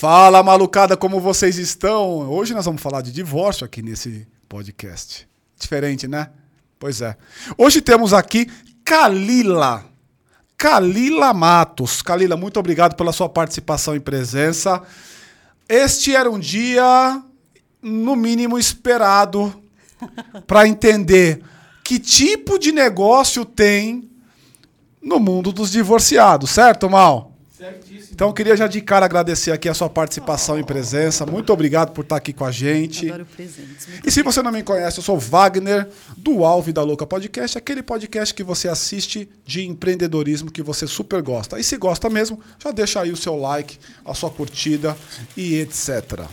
Fala, malucada, como vocês estão? Hoje nós vamos falar de divórcio aqui nesse podcast. Diferente, né? Pois é. Hoje temos aqui Kalila. Kalila Matos. Kalila, muito obrigado pela sua participação e presença. Este era um dia, no mínimo, esperado para entender que tipo de negócio tem no mundo dos divorciados, certo, Mal? Certíssimo. Então, eu queria já de cara agradecer aqui a sua participação oh. e presença. Muito obrigado por estar aqui com a gente. Adoro presentes. Muito e se você não me conhece, eu sou Wagner, do Alve da Louca Podcast, aquele podcast que você assiste de empreendedorismo que você super gosta. E se gosta mesmo, já deixa aí o seu like, a sua curtida e etc.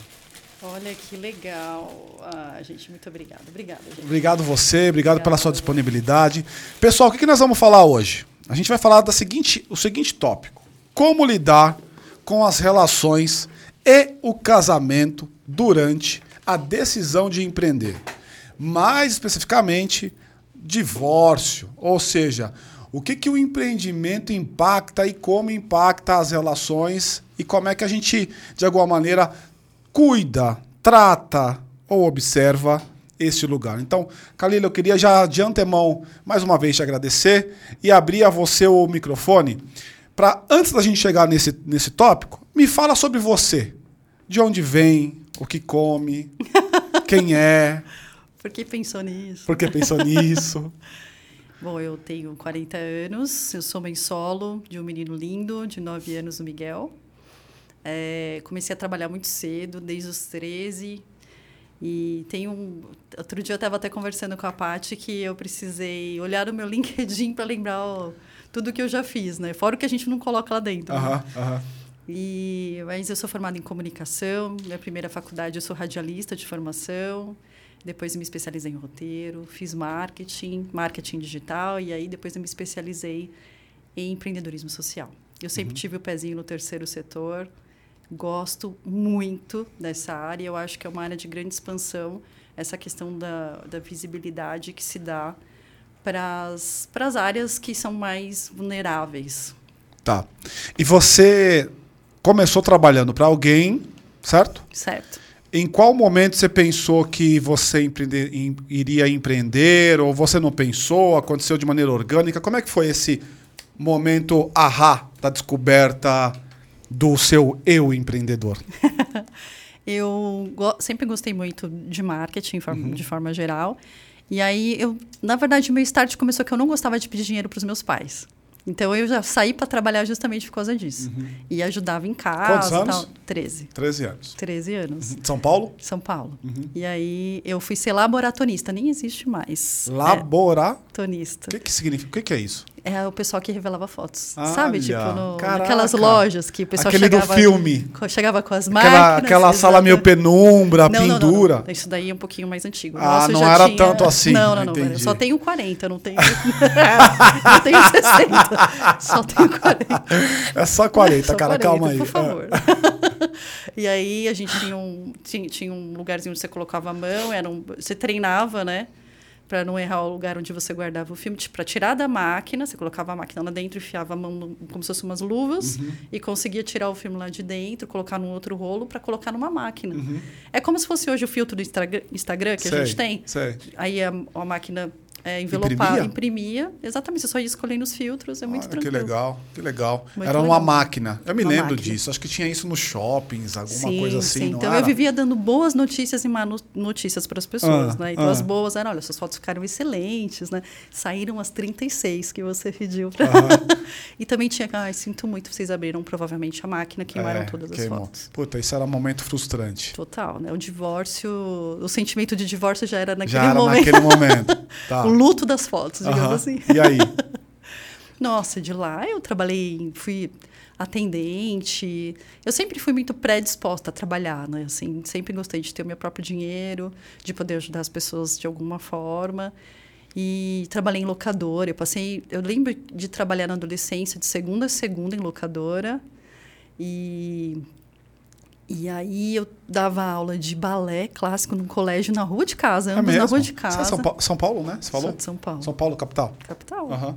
Olha que legal. Ah, gente, muito obrigado. Obrigada, gente. Obrigado você, obrigado pela sua disponibilidade. Pessoal, o que, que nós vamos falar hoje? A gente vai falar da seguinte, o seguinte tópico: como lidar com as relações e o casamento durante a decisão de empreender. Mais especificamente, divórcio, ou seja, o que, que o empreendimento impacta e como impacta as relações e como é que a gente, de alguma maneira, cuida, trata ou observa este lugar. Então, Kalila, eu queria já de antemão, mais uma vez, te agradecer e abrir a você o microfone para, antes da gente chegar nesse, nesse tópico, me fala sobre você. De onde vem, o que come, quem é. Por que pensou nisso? Por que pensou nisso? Bom, eu tenho 40 anos, eu sou mãe solo de um menino lindo, de 9 anos, o Miguel. É, comecei a trabalhar muito cedo, desde os 13. E tem um. Outro dia eu estava até conversando com a Paty que eu precisei olhar no meu LinkedIn para lembrar ó, tudo que eu já fiz, né? Fora o que a gente não coloca lá dentro. Né? uh -huh. E, mas eu sou formada em comunicação. Minha primeira faculdade eu sou radialista de formação. Depois me especializei em roteiro, fiz marketing, marketing digital e aí depois eu me especializei em empreendedorismo social. Eu sempre uhum. tive o pezinho no terceiro setor gosto muito dessa área. Eu acho que é uma área de grande expansão, essa questão da, da visibilidade que se dá para as áreas que são mais vulneráveis. Tá. E você começou trabalhando para alguém, certo? Certo. Em qual momento você pensou que você empreender, iria empreender ou você não pensou? Aconteceu de maneira orgânica? Como é que foi esse momento ahá da descoberta do seu eu empreendedor? eu go sempre gostei muito de marketing uhum. de forma geral. E aí, eu, na verdade, meu start começou que eu não gostava de pedir dinheiro para os meus pais. Então eu já saí para trabalhar justamente por causa disso. Uhum. E ajudava em casa. Quantos anos? Tal. 13. 13 anos. 13 anos. Uhum. São Paulo? São Paulo. Uhum. E aí eu fui ser laboratonista, nem existe mais. Laboratonista. É. O que, que significa? O que, que é isso? É o pessoal que revelava fotos. Ah, sabe? Tipo, no, naquelas lojas que o pessoal Aquele chegava. do filme. Chegava com as máquinas. Aquela, aquela sala meio penumbra, não, pendura. Não, não, Isso daí é um pouquinho mais antigo. ah, não era tinha... tanto assim. Não, não, não. Eu só tenho 40, não tenho. não tenho 60. Só tenho 40. É só 40, só cara, 40, calma aí. Por favor. e aí a gente tinha um, tinha, tinha um lugarzinho onde você colocava a mão, era um, você treinava, né? Para não errar o lugar onde você guardava o filme, tipo, para tirar da máquina, você colocava a máquina lá dentro, enfiava a mão no, como se fossem umas luvas uhum. e conseguia tirar o filme lá de dentro, colocar num outro rolo para colocar numa máquina. Uhum. É como se fosse hoje o filtro do Instagram que sei, a gente tem. Sei. Aí a, a máquina é, envelopava, imprimia? imprimia? Exatamente, você só ia escolhendo os filtros, é muito ah, tranquilo. Que legal, que legal. Muito era legal. uma máquina. Eu me uma lembro máquina. disso. Acho que tinha isso nos shoppings, alguma sim, coisa assim. Sim. então era? eu vivia dando boas notícias e má notícias para as pessoas, ah, né? Então ah. as boas eram, olha, suas fotos ficaram excelentes, né? Saíram as 36 que você pediu. Pra... e também tinha, ai, sinto muito, vocês abriram provavelmente a máquina, queimaram é, todas queimou. as fotos. Puta, isso era um momento frustrante. Total, né? O divórcio, o sentimento de divórcio já era naquele já era momento. naquele momento. Tá. o luto das fotos digamos assim. E aí? Nossa, de lá eu trabalhei, fui atendente. Eu sempre fui muito predisposta a trabalhar, né? Assim, sempre gostei de ter o meu próprio dinheiro, de poder ajudar as pessoas de alguma forma. E trabalhei em locadora. Eu passei, eu lembro de trabalhar na adolescência de segunda a segunda em locadora. E e aí eu dava aula de balé clássico num colégio na rua de casa, ambos é na rua de casa. Você é São, Paulo, São Paulo, né? Você falou? Sou de São Paulo. São Paulo, capital? Capital. Uhum.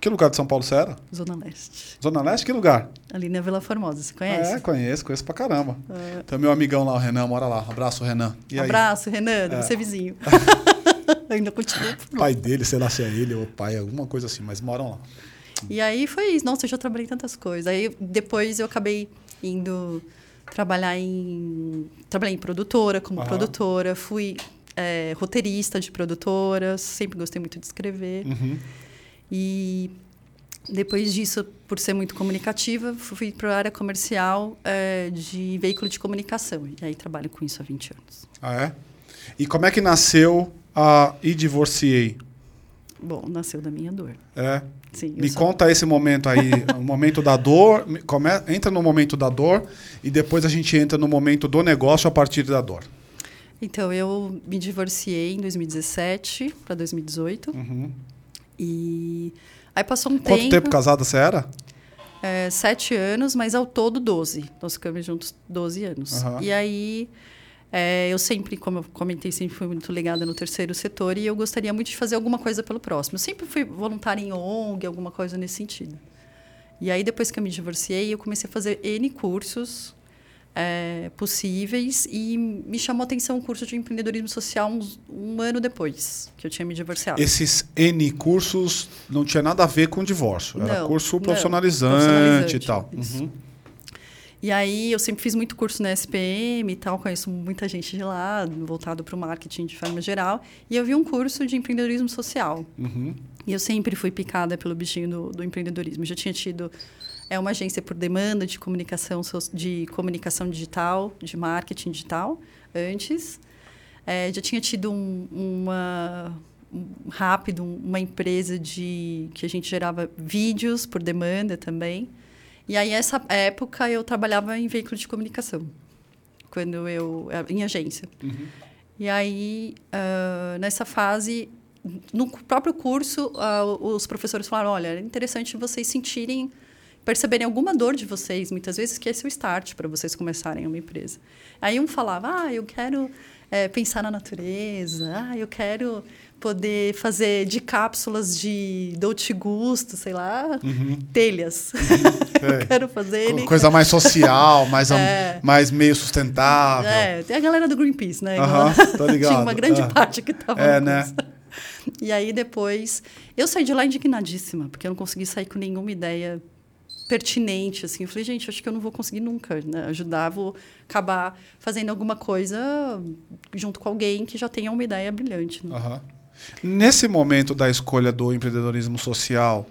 Que lugar de São Paulo você era? Zona Leste. Zona Leste, que lugar? Ali na Vila Formosa, você conhece? É, conheço, conheço pra caramba. É. Tem meu amigão lá, o Renan, mora lá. Abraço, Renan. E Abraço, Renan, deve é. ser vizinho. Ainda continua. Pai dele, sei lá se é ele ou pai, alguma coisa assim, mas moram lá. E aí foi isso. Nossa, eu já trabalhei tantas coisas. Aí depois eu acabei indo trabalhar em. Trabalhei em produtora, como produtora, fui é, roteirista de produtoras, sempre gostei muito de escrever. Uhum. E depois disso, por ser muito comunicativa, fui para a área comercial é, de veículo de comunicação. E aí trabalho com isso há 20 anos. Ah, é? E como é que nasceu a E Divorciei? Bom, nasceu da minha dor. É. Sim, Me sou... conta esse momento aí, o momento da dor, come... entra no momento da dor e depois a gente entra no momento do negócio a partir da dor. Então, eu me divorciei em 2017 para 2018. Uhum. E aí passou um Quanto tempo. Quanto tempo casada você era? É, sete anos, mas ao todo 12. Nós ficamos juntos 12 anos. Uhum. E aí, é, eu sempre, como eu comentei, sempre fui muito ligada no terceiro setor e eu gostaria muito de fazer alguma coisa pelo próximo. Eu sempre fui voluntária em ONG, alguma coisa nesse sentido. E aí, depois que eu me divorciei, eu comecei a fazer N cursos é, possíveis e me chamou a atenção o curso de empreendedorismo social uns, um ano depois que eu tinha me divorciado. Esses N cursos não tinha nada a ver com divórcio, era não, curso profissionalizante, não, profissionalizante e tal. Uhum. E aí eu sempre fiz muito curso na SPM e tal, conheço muita gente de lá, voltado para o marketing de forma geral. E eu vi um curso de empreendedorismo social. Uhum. E eu sempre fui picada pelo bichinho do, do empreendedorismo. já tinha tido é uma agência por demanda de comunicação, de comunicação digital, de marketing digital, antes. É, já tinha tido um, uma um, rápido uma empresa de que a gente gerava vídeos por demanda também. E aí essa época eu trabalhava em veículo de comunicação, quando eu em agência. Uhum. E aí uh, nessa fase no próprio curso uh, os professores falaram, olha, é interessante vocês sentirem perceberem alguma dor de vocês, muitas vezes, que esse é o start para vocês começarem uma empresa. Aí um falava, ah, eu quero é, pensar na natureza, ah, eu quero poder fazer de cápsulas de Dolce Gusto, sei lá, uhum. telhas. Uhum. É. quero fazer... Coisa mais social, mais, é. mais meio sustentável. É, tem a galera do Greenpeace, né? Uhum, tô ligado. Tinha uma grande parte que estava É, né? E aí depois... Eu saí de lá indignadíssima, porque eu não consegui sair com nenhuma ideia pertinente, assim. Eu falei, gente, acho que eu não vou conseguir nunca né? ajudar, vou acabar fazendo alguma coisa junto com alguém que já tenha uma ideia brilhante. Né? Uhum. Nesse momento da escolha do empreendedorismo social,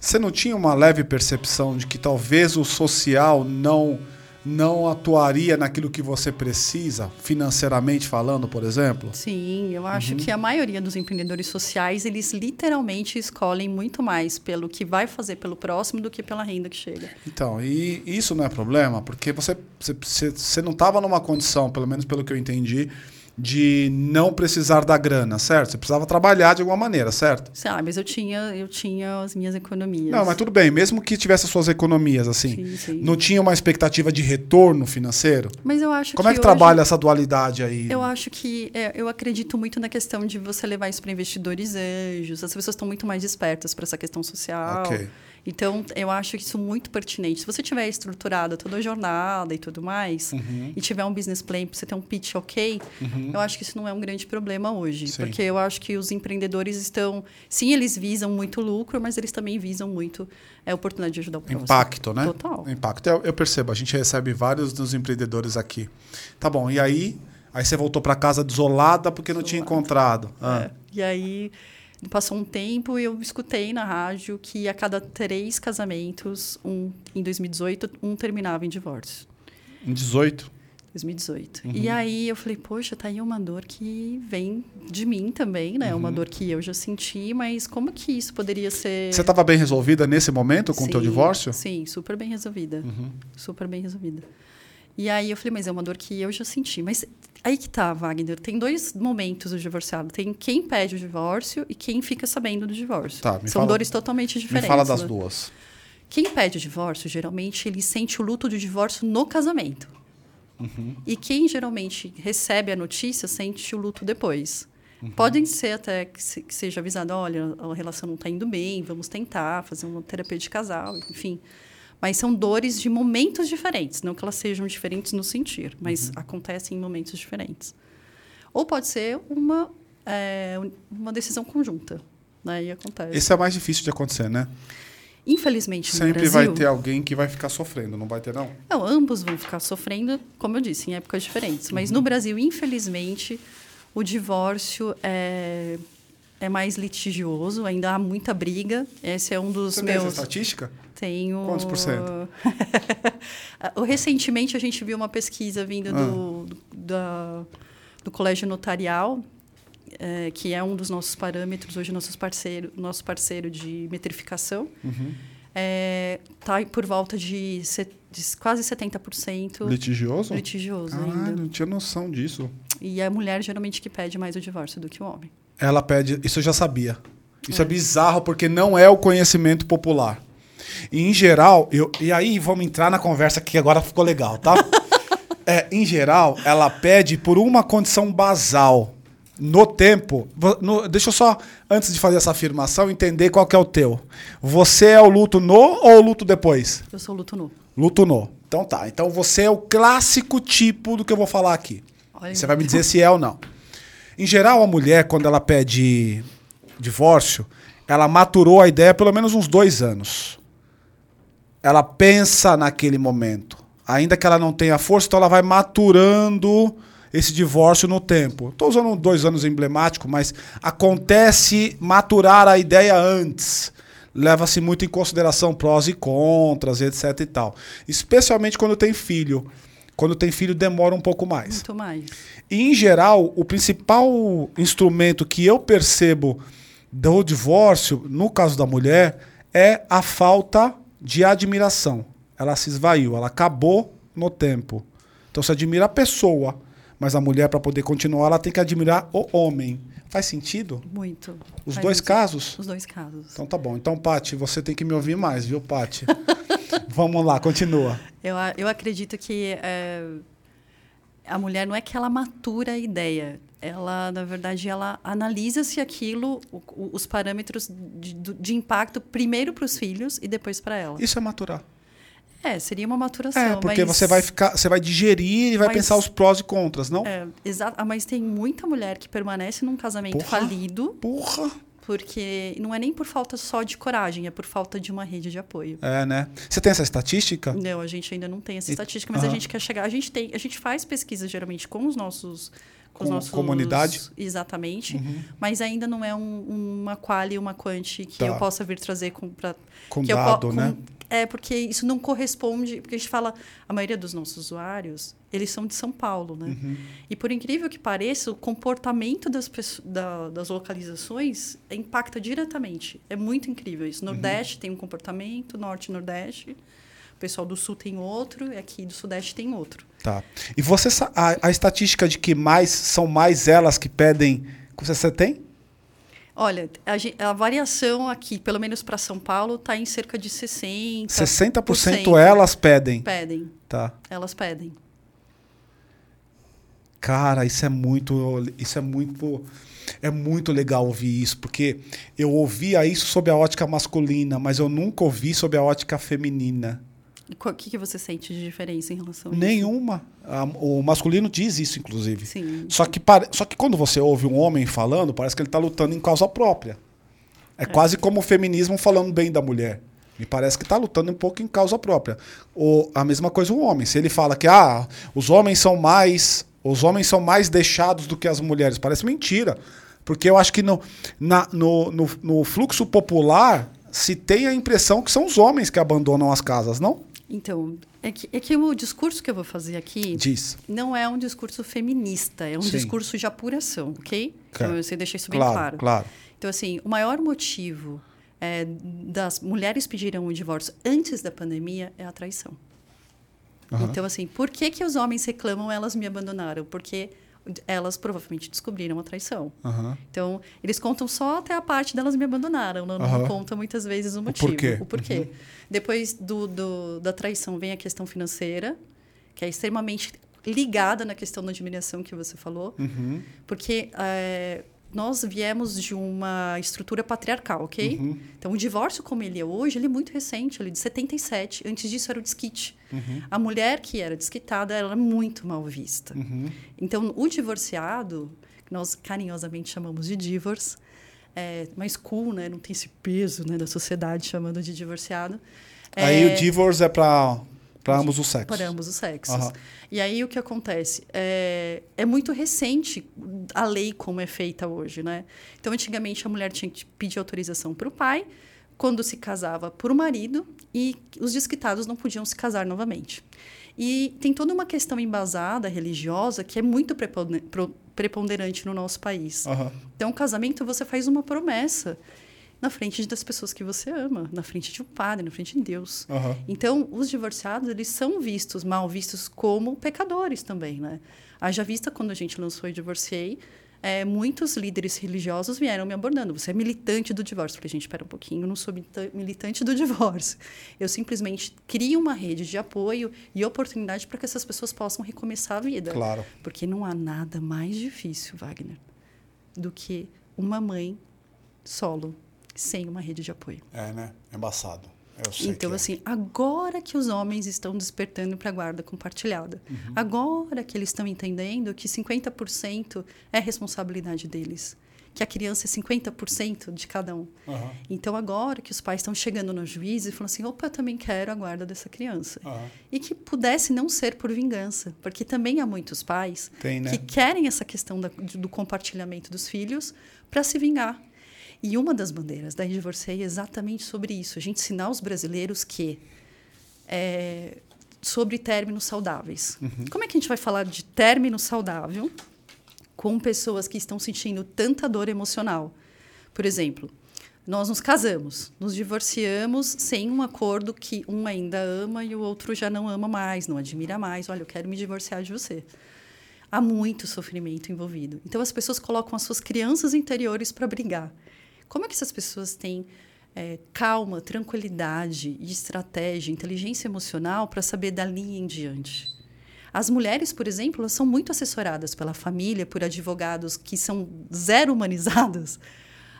você não tinha uma leve percepção de que talvez o social não não atuaria naquilo que você precisa, financeiramente falando, por exemplo? Sim, eu acho uhum. que a maioria dos empreendedores sociais, eles literalmente escolhem muito mais pelo que vai fazer pelo próximo do que pela renda que chega. Então, e isso não é problema, porque você, você, você não estava numa condição, pelo menos pelo que eu entendi, de não precisar da grana, certo? Você precisava trabalhar de alguma maneira, certo? Ah, mas eu tinha, eu tinha as minhas economias. Não, mas tudo bem, mesmo que tivesse as suas economias, assim, sim, sim. não tinha uma expectativa de retorno financeiro? Mas eu acho Como que é que hoje, trabalha essa dualidade aí? Eu acho que, é, eu acredito muito na questão de você levar isso para investidores anjos, as pessoas estão muito mais espertas para essa questão social. Ok. Então, eu acho isso muito pertinente. Se você tiver estruturada toda a jornada e tudo mais, uhum. e tiver um business plan para você ter um pitch ok, uhum. eu acho que isso não é um grande problema hoje. Sim. Porque eu acho que os empreendedores estão. Sim, eles visam muito lucro, mas eles também visam muito a oportunidade de ajudar o próximo. Impacto, né? Total. Impacto. Eu, eu percebo, a gente recebe vários dos empreendedores aqui. Tá bom, e aí? Aí você voltou para casa desolada porque não tinha encontrado. Ah. É. E aí Passou um tempo e eu escutei na rádio que a cada três casamentos, um, em 2018, um terminava em divórcio. Em 18? 2018. Uhum. E aí eu falei, poxa, tá aí uma dor que vem de mim também, né? Uhum. Uma dor que eu já senti, mas como que isso poderia ser... Você estava bem resolvida nesse momento com o teu divórcio? Sim, super bem resolvida. Uhum. Super bem resolvida. E aí eu falei, mas é uma dor que eu já senti. Mas aí que tá, Wagner. Tem dois momentos do divorciado. Tem quem pede o divórcio e quem fica sabendo do divórcio. Tá, São fala, dores totalmente diferentes. Me fala das né? duas. Quem pede o divórcio, geralmente, ele sente o luto do divórcio no casamento. Uhum. E quem geralmente recebe a notícia sente o luto depois. Uhum. Podem ser até que, se, que seja avisado, olha, a relação não está indo bem, vamos tentar fazer uma terapia de casal, enfim. Mas são dores de momentos diferentes, não que elas sejam diferentes no sentir, mas uhum. acontecem em momentos diferentes. Ou pode ser uma, é, uma decisão conjunta. Né? E acontece. Esse é mais difícil de acontecer, né? Infelizmente, Sempre Brasil, vai ter alguém que vai ficar sofrendo, não vai ter, não? Não, ambos vão ficar sofrendo, como eu disse, em épocas diferentes. Mas uhum. no Brasil, infelizmente, o divórcio é, é mais litigioso, ainda há muita briga. Esse é um dos Você meus. Tem essa estatística? Tenho. Quantos por cento? Recentemente a gente viu uma pesquisa vindo ah. do, do, da, do Colégio Notarial, é, que é um dos nossos parâmetros, hoje nossos parceiro, nosso parceiro de metrificação. Uhum. É, tá por volta de, set, de quase 70%. Litigioso? Litigioso ah, ainda. não tinha noção disso. E é a mulher geralmente que pede mais o divórcio do que o homem. Ela pede, isso eu já sabia. Isso é, é bizarro porque não é o conhecimento popular. E em geral, eu, e aí vamos entrar na conversa que agora ficou legal, tá? é, em geral, ela pede por uma condição basal. No tempo, no, deixa eu só, antes de fazer essa afirmação, entender qual que é o teu. Você é o luto no ou o luto depois? Eu sou o luto no. Luto no. Então tá. Então você é o clássico tipo do que eu vou falar aqui. Olha você vai me dizer se é ou não. Em geral, a mulher, quando ela pede divórcio, ela maturou a ideia pelo menos uns dois anos. Ela pensa naquele momento. Ainda que ela não tenha força, então ela vai maturando esse divórcio no tempo. Estou usando dois anos emblemático, mas acontece maturar a ideia antes. Leva-se muito em consideração prós e contras, etc e tal. Especialmente quando tem filho. Quando tem filho, demora um pouco mais. Muito mais. E, em geral, o principal instrumento que eu percebo do divórcio, no caso da mulher, é a falta de admiração. Ela se esvaiu, ela acabou no tempo. Então, se admira a pessoa mas a mulher, para poder continuar, ela tem que admirar o homem. Faz sentido? Muito. Os Faz dois casos? Os dois casos. Então tá bom. Então, Pati, você tem que me ouvir mais, viu, Pati? Vamos lá, continua. Eu, eu acredito que é, a mulher não é que ela matura a ideia. Ela, na verdade, ela analisa se aquilo, o, os parâmetros de, de impacto, primeiro para os filhos e depois para ela. Isso é maturar. É, seria uma maturação. É, porque mas... você vai ficar, você vai digerir e vai mas... pensar os prós e contras, não? É, exato. Ah, mas tem muita mulher que permanece num casamento porra, falido. Porra! Porque não é nem por falta só de coragem, é por falta de uma rede de apoio. É, né? Você tem essa estatística? Não, a gente ainda não tem essa estatística, mas a gente quer chegar. A gente tem, a gente faz pesquisas geralmente com os nossos com, os nossos comunidade exatamente uhum. mas ainda não é um, uma quali uma quanti que tá. eu possa vir trazer com para com dado, eu, né? com, é porque isso não corresponde, porque a gente fala, a maioria dos nossos usuários, eles são de São Paulo, né? Uhum. E por incrível que pareça, o comportamento das, da, das localizações impacta diretamente. É muito incrível isso. Nordeste uhum. tem um comportamento, Norte e Nordeste. O pessoal do Sul tem outro, e aqui do Sudeste tem outro. Tá. E você a, a estatística de que mais são mais elas que pedem, você tem? Olha, a, a, variação aqui, pelo menos para São Paulo, está em cerca de 60%. 60% elas pedem? Pedem. Tá. Elas pedem. Cara, isso é muito. Isso é muito. É muito legal ouvir isso, porque eu ouvia isso sob a ótica masculina, mas eu nunca ouvi sob a ótica feminina. O que, que você sente de diferença em relação a isso? Nenhuma. O masculino diz isso, inclusive. Sim. Só que, só que quando você ouve um homem falando, parece que ele está lutando em causa própria. É, é, quase como o feminismo falando bem da mulher. Me parece que está lutando um pouco em causa própria. Ou a mesma coisa o homem. Se ele fala que ah, os homens são mais, os homens são mais deixados do que as mulheres, parece mentira. Porque eu acho que no, na, no, no, no fluxo popular se tem a impressão que são os homens que abandonam as casas, não? Então, é que, é que o discurso que eu vou fazer aqui Diz. não é um discurso feminista, é um Sim. discurso de apuração, ok? Então, você deixa isso bem claro, claro. Claro. Então, assim, o maior motivo é, das mulheres pedirem o divórcio antes da pandemia é a traição. Uhum. Então, assim, por que, que os homens reclamam elas me abandonaram? Porque elas provavelmente descobriram a traição. Uhum. Então, eles contam só até a parte delas me abandonaram, não, uhum. não contam muitas vezes o motivo. O porquê. O porquê. Uhum. Depois do, do, da traição vem a questão financeira, que é extremamente ligada na questão da admiração que você falou. Uhum. Porque é, nós viemos de uma estrutura patriarcal, ok? Uhum. Então, o divórcio como ele é hoje, ele é muito recente, ele é de 77. Antes disso era o desquite. Uhum. A mulher que era desquitada, era muito mal vista. Uhum. Então, o divorciado, que nós carinhosamente chamamos de divorce, é mais cool, né? Não tem esse peso né, da sociedade chamando de divorciado. Aí É, o divorce é pra, pra ambos os sexos. para ambos os sexos. Aham. E aí o que acontece? É, é muito recente a lei como é feita hoje, né? Então, antigamente a mulher tinha que pedir autorização para o pai, quando se casava por o marido, e os desquitados não podiam se casar novamente. E tem toda uma questão embasada religiosa que é muito preponderante no nosso país. Aham. Então, o casamento você faz uma promessa na frente das pessoas que você ama, na frente de um padre, na frente de Deus. Aham. Então, os divorciados, eles são vistos, mal vistos como pecadores também, né? Haja vista, quando a gente lançou e divorciei, é, muitos líderes religiosos vieram me abordando. Você é militante do divórcio. Eu falei, gente, espera um pouquinho, eu não sou milita- militante do divórcio. Eu simplesmente crio uma rede de apoio e oportunidade para que essas pessoas possam recomeçar a vida. Claro. Porque não há nada mais difícil, Wagner, do que uma mãe solo, sem uma rede de apoio. É, né? Embaçado. Eu sei Então, é. assim, agora que os homens estão despertando para a guarda compartilhada, Uhum. agora que eles estão entendendo que 50% é responsabilidade deles, que a criança é 50% de cada um. Aham. Então, agora que os pais estão chegando no juiz e falando assim: opa, eu também quero a guarda dessa criança. Aham. E que pudesse não ser por vingança, porque também há muitos pais Tem, né? que querem essa questão da- do compartilhamento dos filhos para se vingar. E uma das bandeiras da Divorciei é exatamente sobre isso. A gente ensinar os brasileiros que é, sobre términos saudáveis. Como é que a gente vai falar de término saudável com pessoas que estão sentindo tanta dor emocional? Por exemplo, nós nos casamos, nos divorciamos sem um acordo que um ainda ama e o outro já não ama mais, não admira mais. Olha, eu quero me divorciar de você. Há muito sofrimento envolvido. Então as pessoas colocam as suas crianças interiores para brigar. Como é que essas pessoas têm é, calma, tranquilidade estratégia, inteligência emocional para saber dali em diante? As mulheres, por exemplo, elas são muito assessoradas pela família, por advogados que são zero humanizados,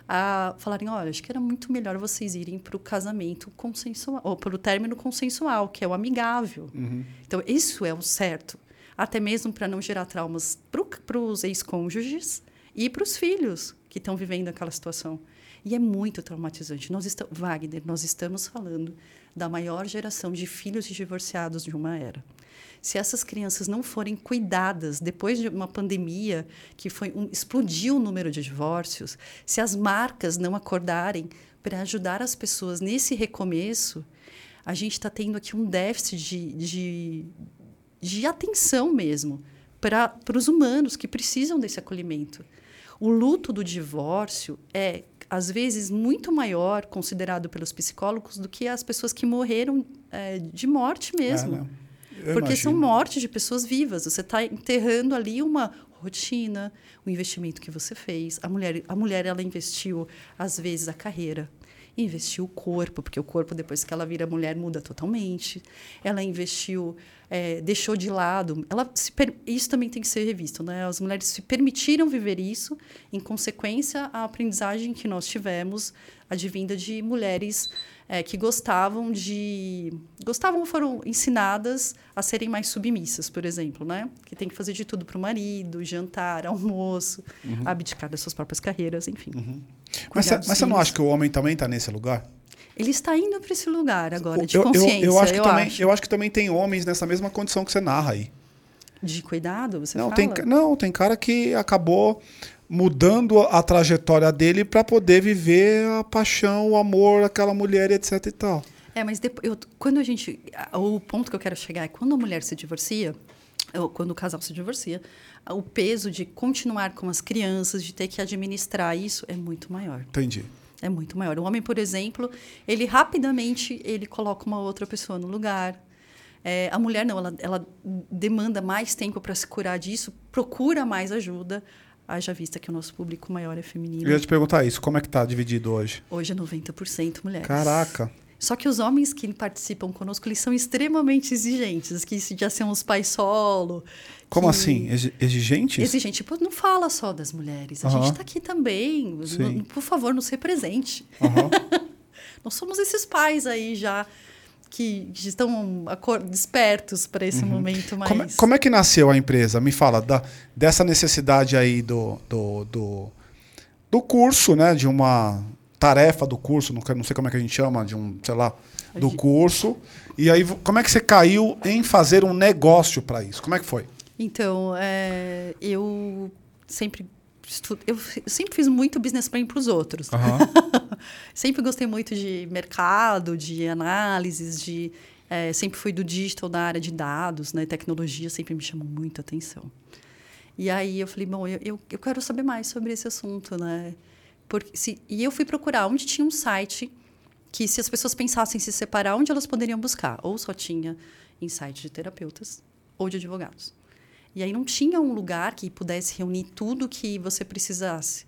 a falarem: olha, acho que era muito melhor vocês irem para o casamento consensual, ou para o término consensual, que é o amigável. Então, isso é o certo. Até mesmo para não gerar traumas para os ex-cônjuges e para os filhos que estão vivendo aquela situação. E é muito traumatizante. Nós estamos, Wagner, nós estamos falando da maior geração de filhos de divorciados de uma era. Se essas crianças não forem cuidadas depois de uma pandemia que foi um, explodiu o número de divórcios, se as marcas não acordarem para ajudar as pessoas nesse recomeço, a gente está tendo aqui um déficit de, de, de atenção mesmo para os humanos que precisam desse acolhimento. O luto do divórcio é, às vezes, muito maior, considerado pelos psicólogos, do que as pessoas que morreram é, de morte mesmo. Eu Porque são imagino. mortes de pessoas vivas. Você está enterrando ali uma rotina, o investimento que você fez. A mulher, a mulher ela investiu, às vezes, a carreira. Investiu o corpo, porque o corpo, depois que ela vira mulher, muda totalmente. Ela investiu, é, deixou de lado. Ela per- isso também tem que ser revisto. Né? As mulheres se permitiram viver isso, em consequência, à aprendizagem que nós tivemos, advinda de mulheres é, que gostavam de gostavam foram ensinadas a serem mais submissas, por exemplo, né? Que tem que fazer de tudo para o marido, jantar, almoço, abdicar das suas próprias carreiras, enfim. Mas, Cuidar você- dos mas você não acha que o homem também está nesse lugar? Ele está indo para esse lugar agora de eu, eu- consciência, eu, acho que também, acho. eu acho que também tem homens nessa mesma condição que você narra aí. De cuidado, você não, fala? tem, não, tem cara que acabou mudando a trajetória dele para poder viver a paixão, o amor, aquela mulher, etc e tal. É, mas depois, eu, quando a gente. O ponto que eu quero chegar é quando a mulher se divorcia, ou quando o casal se divorcia, o peso de continuar com as crianças, de ter que administrar isso, é muito maior. Entendi. É muito maior. O homem, por exemplo, ele rapidamente ele coloca uma outra pessoa no lugar. É, a mulher não, ela, ela demanda mais tempo para se curar disso, procura mais ajuda. Haja vista que o nosso público maior é feminino. Eu ia te perguntar isso, como é que tá dividido hoje? Hoje é 90% mulheres. Caraca. Só que os homens que participam conosco, eles são extremamente exigentes, que já são os pais solo. Como que... assim? Exigentes? Exigente. Tipo, não fala só das mulheres. A uhum. gente está aqui também. Sim. Por favor, nos represente. Uhum. Nós somos esses pais aí já que estão despertos para esse uhum. momento mais. Como, é, como, é que nasceu a empresa? Me fala da, dessa necessidade aí do, do, do, do curso, né? De uma tarefa do curso, não, não sei como é que a gente chama, de um, sei lá, do curso. E aí, como é que você caiu em fazer um negócio para isso? Como é que foi? Então, é, eu sempre eu sempre fiz muito business plan para os outros. Uhum. sempre gostei muito de mercado, de análises, de é, sempre fui do digital da área de dados, né? Tecnologia sempre me chamou muito a atenção. E aí eu falei, bom, eu, eu, eu quero saber mais sobre esse assunto, né? Porque se, e eu fui procurar onde tinha um site que, se as pessoas pensassem se separar, onde elas poderiam buscar. Ou só tinha em sites de terapeutas ou de advogados. E aí não tinha um lugar que pudesse reunir tudo que você precisasse.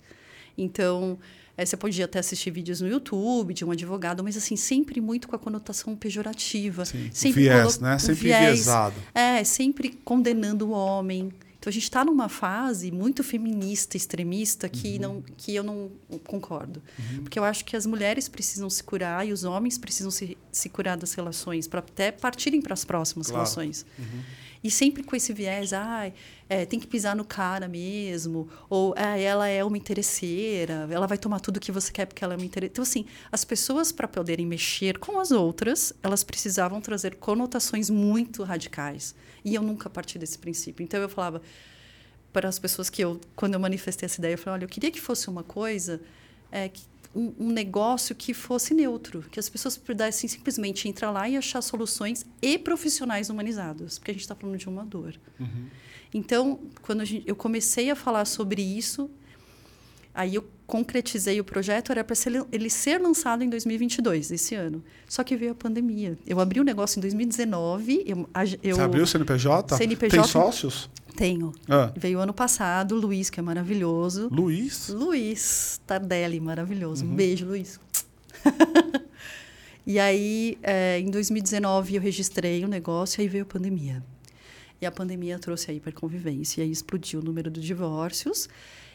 Então, é, você podia até assistir vídeos no YouTube de um advogado, mas assim, sempre muito com a conotação pejorativa. Sim, sempre viés, né? Sempre viés, enviesado. É, sempre condenando o homem. Então a gente está numa fase muito feminista, extremista, que, uhum. não, que eu não concordo. Uhum. Porque eu acho que as mulheres precisam se curar e os homens precisam se, se curar das relações, para até partirem para as próximas claro. relações. Uhum. E sempre com esse viés, ah, é, tem que pisar no cara mesmo, ou ah, ela é uma interesseira, ela vai tomar tudo que você quer porque ela é uma interesseira. Então, assim, as pessoas, para poderem mexer com as outras, elas precisavam trazer conotações muito radicais. E eu nunca parti desse princípio. Então, eu falava para as pessoas que eu, quando eu manifestei essa ideia, eu falei, olha, eu queria que fosse uma coisa é, que um, um, negócio que fosse neutro, que as pessoas pudessem simplesmente entrar lá e achar soluções e profissionais humanizados, porque a gente está falando de uma dor. Uhum. Então, quando gente, eu comecei a falar sobre isso, aí eu concretizei o projeto, era para ele ser lançado em 2022, esse ano. Só que veio a pandemia. Eu abri o negócio em 2019. Eu, eu, Você abriu o CNPJ? CNPJ? Tem sócios? Tenho. Ah. Veio ano passado, Luiz, que é maravilhoso. Luiz? Luiz Tardelli, maravilhoso. Uhum. Um beijo, Luiz. e aí, é, em 2019, eu registrei o negócio e aí veio a pandemia. E a pandemia trouxe a hiperconvivência, e aí explodiu o número de divórcios.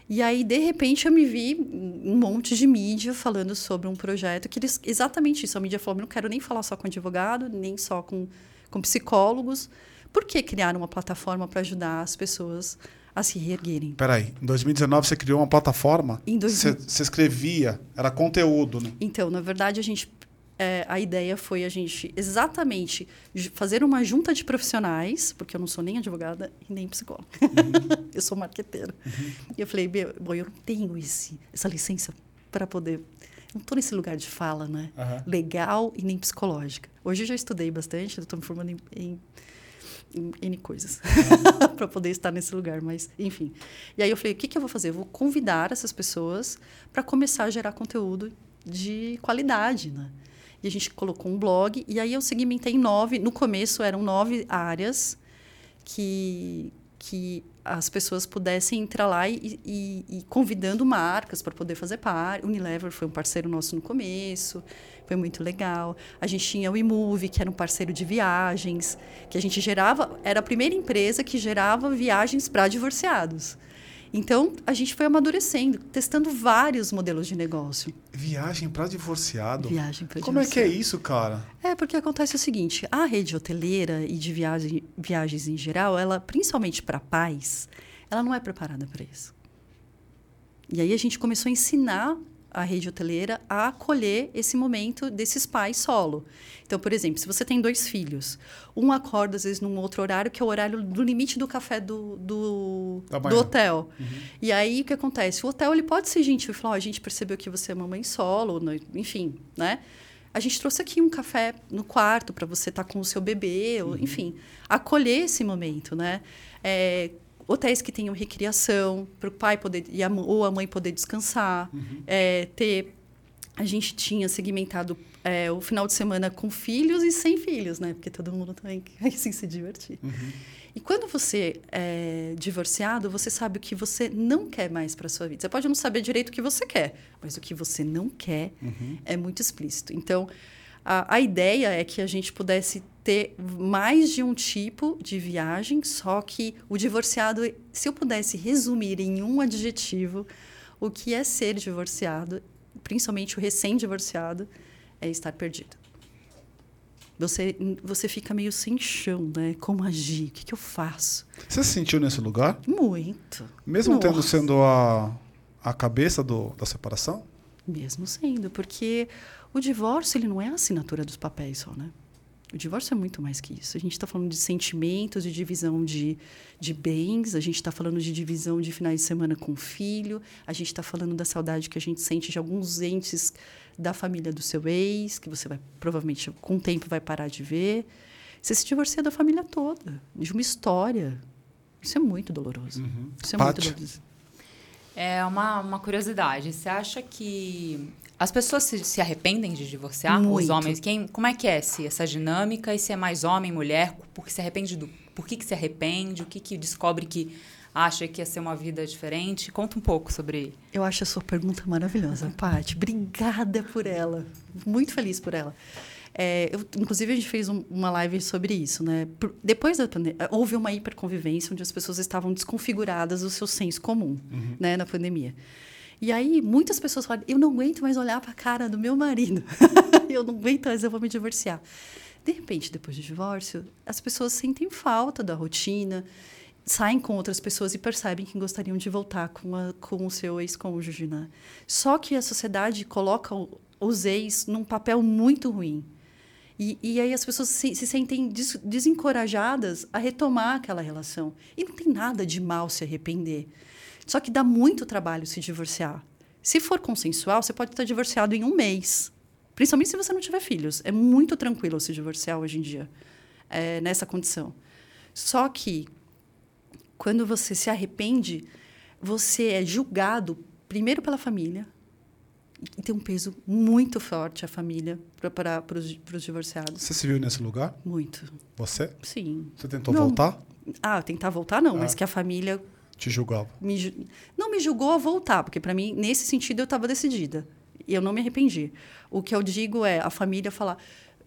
E aí, de repente, eu me vi um monte de mídia falando sobre um projeto que eles, exatamente isso. A mídia falou: não quero nem falar só com advogado, nem só com, com psicólogos por que criar uma plataforma para ajudar as pessoas a se reerguerem? Peraí, em 2019 você criou uma plataforma? Em dois... você, você escrevia, era conteúdo, né? Então, na verdade, a gente é, a ideia foi a gente exatamente fazer uma junta de profissionais, porque eu não sou nem advogada e nem psicóloga. Uhum. eu sou marqueteira. Uhum. E eu falei, bom, eu não tenho esse, essa licença para poder. não estou nesse lugar de fala, né? Uhum. Legal e nem psicológica. Hoje eu já estudei bastante, estou me formando em, em N coisas para poder estar nesse lugar, mas enfim. E aí eu falei, o que, que eu vou fazer? Eu vou convidar essas pessoas para começar a gerar conteúdo de qualidade, né? E a gente colocou um blog, e aí eu segmentei em nove, no começo eram nove áreas que, que as pessoas pudessem entrar lá e, e, e convidando marcas para poder fazer parte. Unilever foi um parceiro nosso no começo, foi muito legal. A gente tinha o eMove, que era um parceiro de viagens, que a gente gerava, era a primeira empresa que gerava viagens para divorciados. Então, a gente foi amadurecendo, testando vários modelos de negócio. Viagem para divorciado? Viagem para Como é que é isso, cara? É, porque acontece o seguinte, a rede hoteleira e de viagem, viagens em geral, ela, principalmente para pais, ela não é preparada para isso. E aí a gente começou a ensinar a rede hoteleira a acolher esse momento desses pais solo. Então, por exemplo, se você tem dois filhos, um acorda às vezes num outro horário, que é o horário do limite do café do, do, do hotel. Uhum. E aí, o que acontece? O hotel ele pode ser gentil e falar, oh, a gente percebeu que você é mamãe solo, enfim, né? A gente trouxe aqui um café no quarto para você estar tá com o seu bebê, uhum. ou, enfim, acolher esse momento, né? É, hotéis que tenham recriação para o pai poder e a, ou a mãe poder descansar, uhum. é, ter a gente tinha segmentado é, o final de semana com filhos e sem filhos, né? Porque todo mundo também quer assim, se divertir. Uhum. E quando você é divorciado, você sabe o que você não quer mais para sua vida. Você pode não saber direito o que você quer, mas o que você não quer uhum. é muito explícito. Então, A, a ideia é que a gente pudesse ter mais de um tipo de viagem, só que o divorciado, se eu pudesse resumir em um adjetivo o que é ser divorciado, principalmente o recém-divorciado, é estar perdido. Você, você fica meio sem chão, né? Como agir? O que, que eu faço? Você se sentiu nesse lugar? Muito. Mesmo Nossa. tendo sendo a, a cabeça do, da separação? Mesmo sendo, porque o divórcio ele não é a assinatura dos papéis só, né? O divórcio é muito mais que isso. A gente está falando de sentimentos, de divisão de, de bens, a gente está falando de divisão de finais de semana com o filho, a gente está falando da saudade que a gente sente de alguns entes da família do seu ex, que você vai provavelmente com o tempo vai parar de ver. Você se divorcia da família toda, de uma história. Isso é muito doloroso. Uhum. Isso é Paty? muito doloroso. É uma, uma curiosidade. Você acha que as pessoas se, se arrependem de divorciar? Os Muito. homens? Quem, como é que é se essa dinâmica? E se é mais homem, mulher? Por que se arrepende do. Por que, que se arrepende? O que, que descobre que acha que ia ser uma vida diferente? Conta um pouco sobre. Eu acho a sua pergunta maravilhosa, Paty. Obrigada por ela. Muito feliz por ela. É, eu, inclusive, a gente fez um- uma live sobre isso, né? Por- depois da pandemia, houve uma hiperconvivência onde as pessoas estavam desconfiguradas do seu senso comum, né? Na pandemia. E aí, muitas pessoas falaram, eu não aguento mais olhar para a cara do meu marido. eu não aguento mais, eu vou me divorciar. De repente, depois do divórcio, as pessoas sentem falta da rotina, saem com outras pessoas e percebem que gostariam de voltar com, a, com o seu ex-cônjuge, né? Só que a sociedade coloca os ex num papel muito ruim. E, e aí as pessoas se, se sentem des, desencorajadas a retomar aquela relação. E não tem nada de mal se arrepender. Só que dá muito trabalho se divorciar. Se for consensual, você pode estar divorciado em um mês. Principalmente se você não tiver filhos. É muito tranquilo se divorciar hoje em dia, é, nessa condição. Só que, quando você se arrepende, você é julgado primeiro pela família, e tem um peso muito forte a família para os divorciados. Você se viu nesse lugar? Muito. Você? Sim. Você tentou Não. voltar? Ah, tentar voltar não, mas Ah. que a família Te julgava. me, não me julgou a voltar, porque para mim, nesse sentido, eu estava decidida. E eu não me arrependi. O que eu digo é a família falar,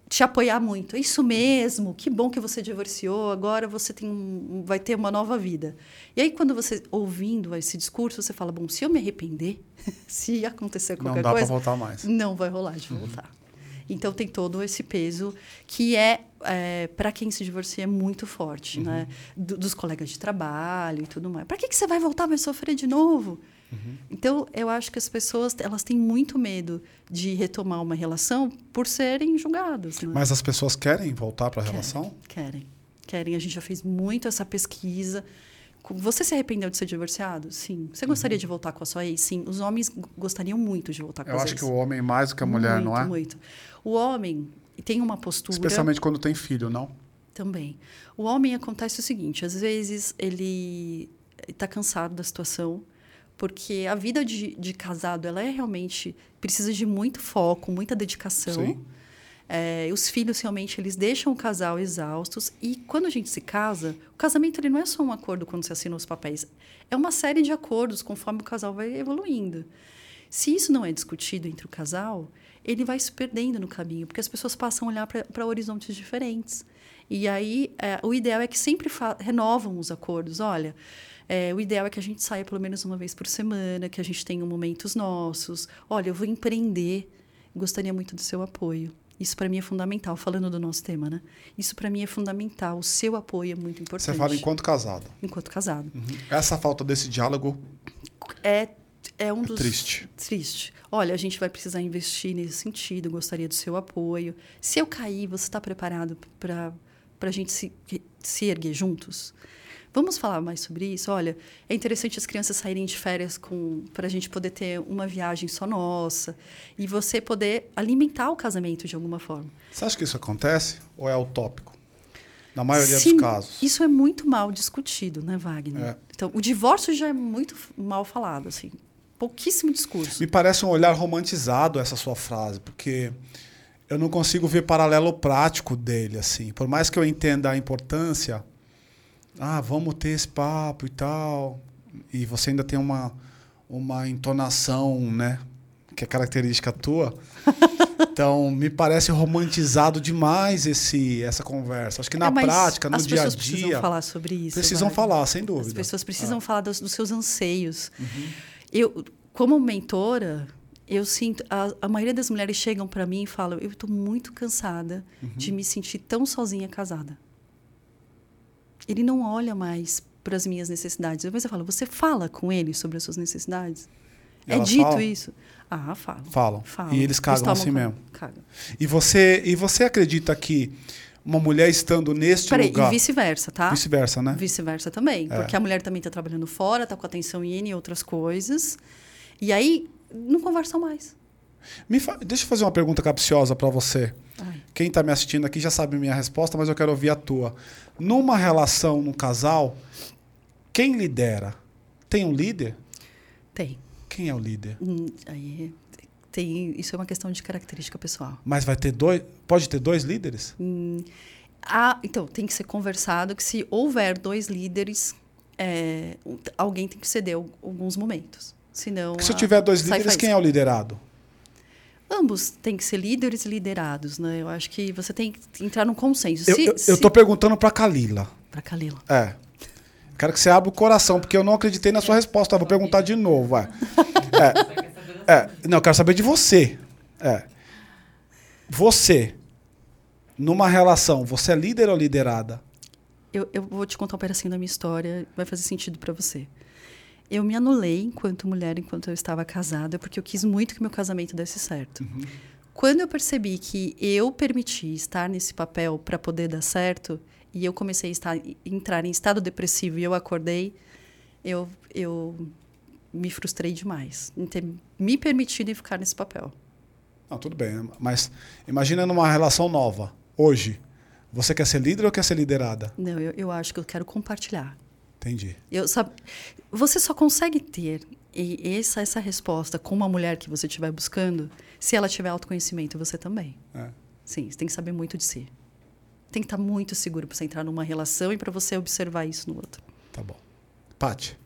te apoiar muito. É isso mesmo, que bom que você divorciou, agora você tem um- vai ter uma nova vida. E aí, quando você, ouvindo esse discurso, você fala, bom, se eu me arrepender, se acontecer Não qualquer dá pra coisa, voltar mais. não vai rolar de voltar. Então tem todo esse peso que é, para quem se divorcia é muito forte, né? Do- dos colegas de trabalho e tudo mais. Para que, que você vai voltar vai sofrer de novo? Então eu acho que as pessoas elas têm muito medo de retomar uma relação por serem julgadas. Né? Mas as pessoas querem voltar para a relação? Querem, querem. A gente já fez muito essa pesquisa. Você se arrependeu de ser divorciado? Sim. Você gostaria de voltar com a sua ex? Sim. Os homens gostariam muito de voltar com Eu as acho ex. que o homem mais do que a mulher, muito, não é? Muito. O homem tem uma postura Especialmente quando tem filho, não? também. O homem acontece o seguinte: às vezes ele está cansado da situação, porque a vida de, de casado ela é realmente precisa de muito foco, muita dedicação. Sim. É, os filhos realmente eles deixam o casal exaustos e quando a gente se casa, o casamento ele não é só um acordo quando você assina os papéis, é uma série de acordos conforme o casal vai evoluindo. Se isso não é discutido entre o casal, ele vai se perdendo no caminho, porque as pessoas passam a olhar para horizontes diferentes. E aí, é, o ideal é que sempre renovam os acordos. Olha, é, o ideal é que a gente saia pelo menos uma vez por semana, que a gente tenha momentos nossos. Olha, eu vou empreender, gostaria muito do seu apoio. Isso para mim é fundamental, falando do nosso tema, né? Isso para mim é fundamental. O seu apoio é muito importante. Você fala enquanto casado. enquanto casado. Essa falta desse diálogo É, é um é dos triste. triste. Olha, a gente vai precisar investir nesse sentido, gostaria do seu apoio. Se eu cair, você está preparado para a gente se, se erguer juntos? Vamos falar mais sobre isso? Olha, é interessante as crianças saírem de férias para a gente poder ter uma viagem só nossa e você poder alimentar o casamento de alguma forma. Você acha que isso acontece ou é utópico? Na maioria Se- dos casos. Isso é muito mal discutido, né, Wagner? É. Então, o divórcio já é muito mal falado, assim. Pouquíssimo discurso. Me parece um olhar romantizado essa sua frase, porque eu não consigo ver paralelo prático dele, assim. Por mais que eu entenda a importância, ah, vamos ter esse papo e tal, e você ainda tem uma, uma entonação, né, que é característica tua, Então, me parece romantizado demais esse, essa conversa. Acho que na É, prática, no as dia a pessoas precisam dia. falar sobre isso. Precisam Wagner. falar, sem As dúvida. pessoas precisam Ah. falar dos, dos seus anseios. Uhum. Eu, como mentora, eu sinto. A, a maioria das mulheres chegam para mim e falam: eu estou muito cansada Uhum. de me sentir tão sozinha casada. Ele não olha mais para as minhas necessidades. Depois eu falo: você fala com ele sobre as suas necessidades? é dito falam? isso? Ah, falam. Falam. falam. E eles cagam tomam assim mesmo. Cagam. E você, e você acredita que uma mulher estando neste Peraí, e lugar. vice-versa, tá? Vice-versa, né? Vice-versa também. É. Porque a mulher também está trabalhando fora, está com atenção em N e outras coisas. E aí, não conversam mais. Me fa- Deixa eu fazer uma pergunta capciosa para você. Ai. Quem está me assistindo aqui já sabe a minha resposta, mas eu quero ouvir a tua. Numa relação, num casal, quem lidera? Tem um líder? Tem. Quem é o líder? Hum, Aí, Isso é uma questão de característica pessoal. Mas vai ter dois. Pode ter dois líderes? Ah, então, tem que ser conversado que se houver dois líderes, é, alguém tem que ceder al- alguns momentos. Senão. Porque se eu a- tiver dois líderes, quem é o liderado? Ambos têm que ser líderes e liderados, né? Eu acho que você tem que entrar num consenso. Eu, Se- eu, eu se- perguntando para Kalila. Pra Kalila. É. Quero que você abra o coração, porque eu não acreditei na sua resposta. Eu vou perguntar de novo. vai. É. É. Não, eu quero saber de você. É. Você, numa relação, você é líder ou liderada? Eu, eu vou te contar um pedacinho da minha história, vai fazer sentido para você. Eu me anulei enquanto mulher, enquanto eu estava casada, porque eu quis muito que meu casamento desse certo. Quando eu percebi que eu permiti estar nesse papel para poder dar certo, e eu comecei a estar, entrar em estado depressivo e eu acordei, eu, eu me frustrei demais em ter me permitido em ficar nesse papel. Não, tudo bem. Mas imagina numa relação nova, hoje. Você quer ser líder ou quer ser liderada? Não, eu, eu acho que eu quero compartilhar. Entendi. Eu, sabe, você só consegue ter e- essa, essa resposta com uma mulher que você estiver buscando se ela tiver autoconhecimento, você também. É. Sim, você tem que saber muito de si. Tem que estar muito seguro para você entrar numa relação e para você observar isso no outro. Tá bom. Pati.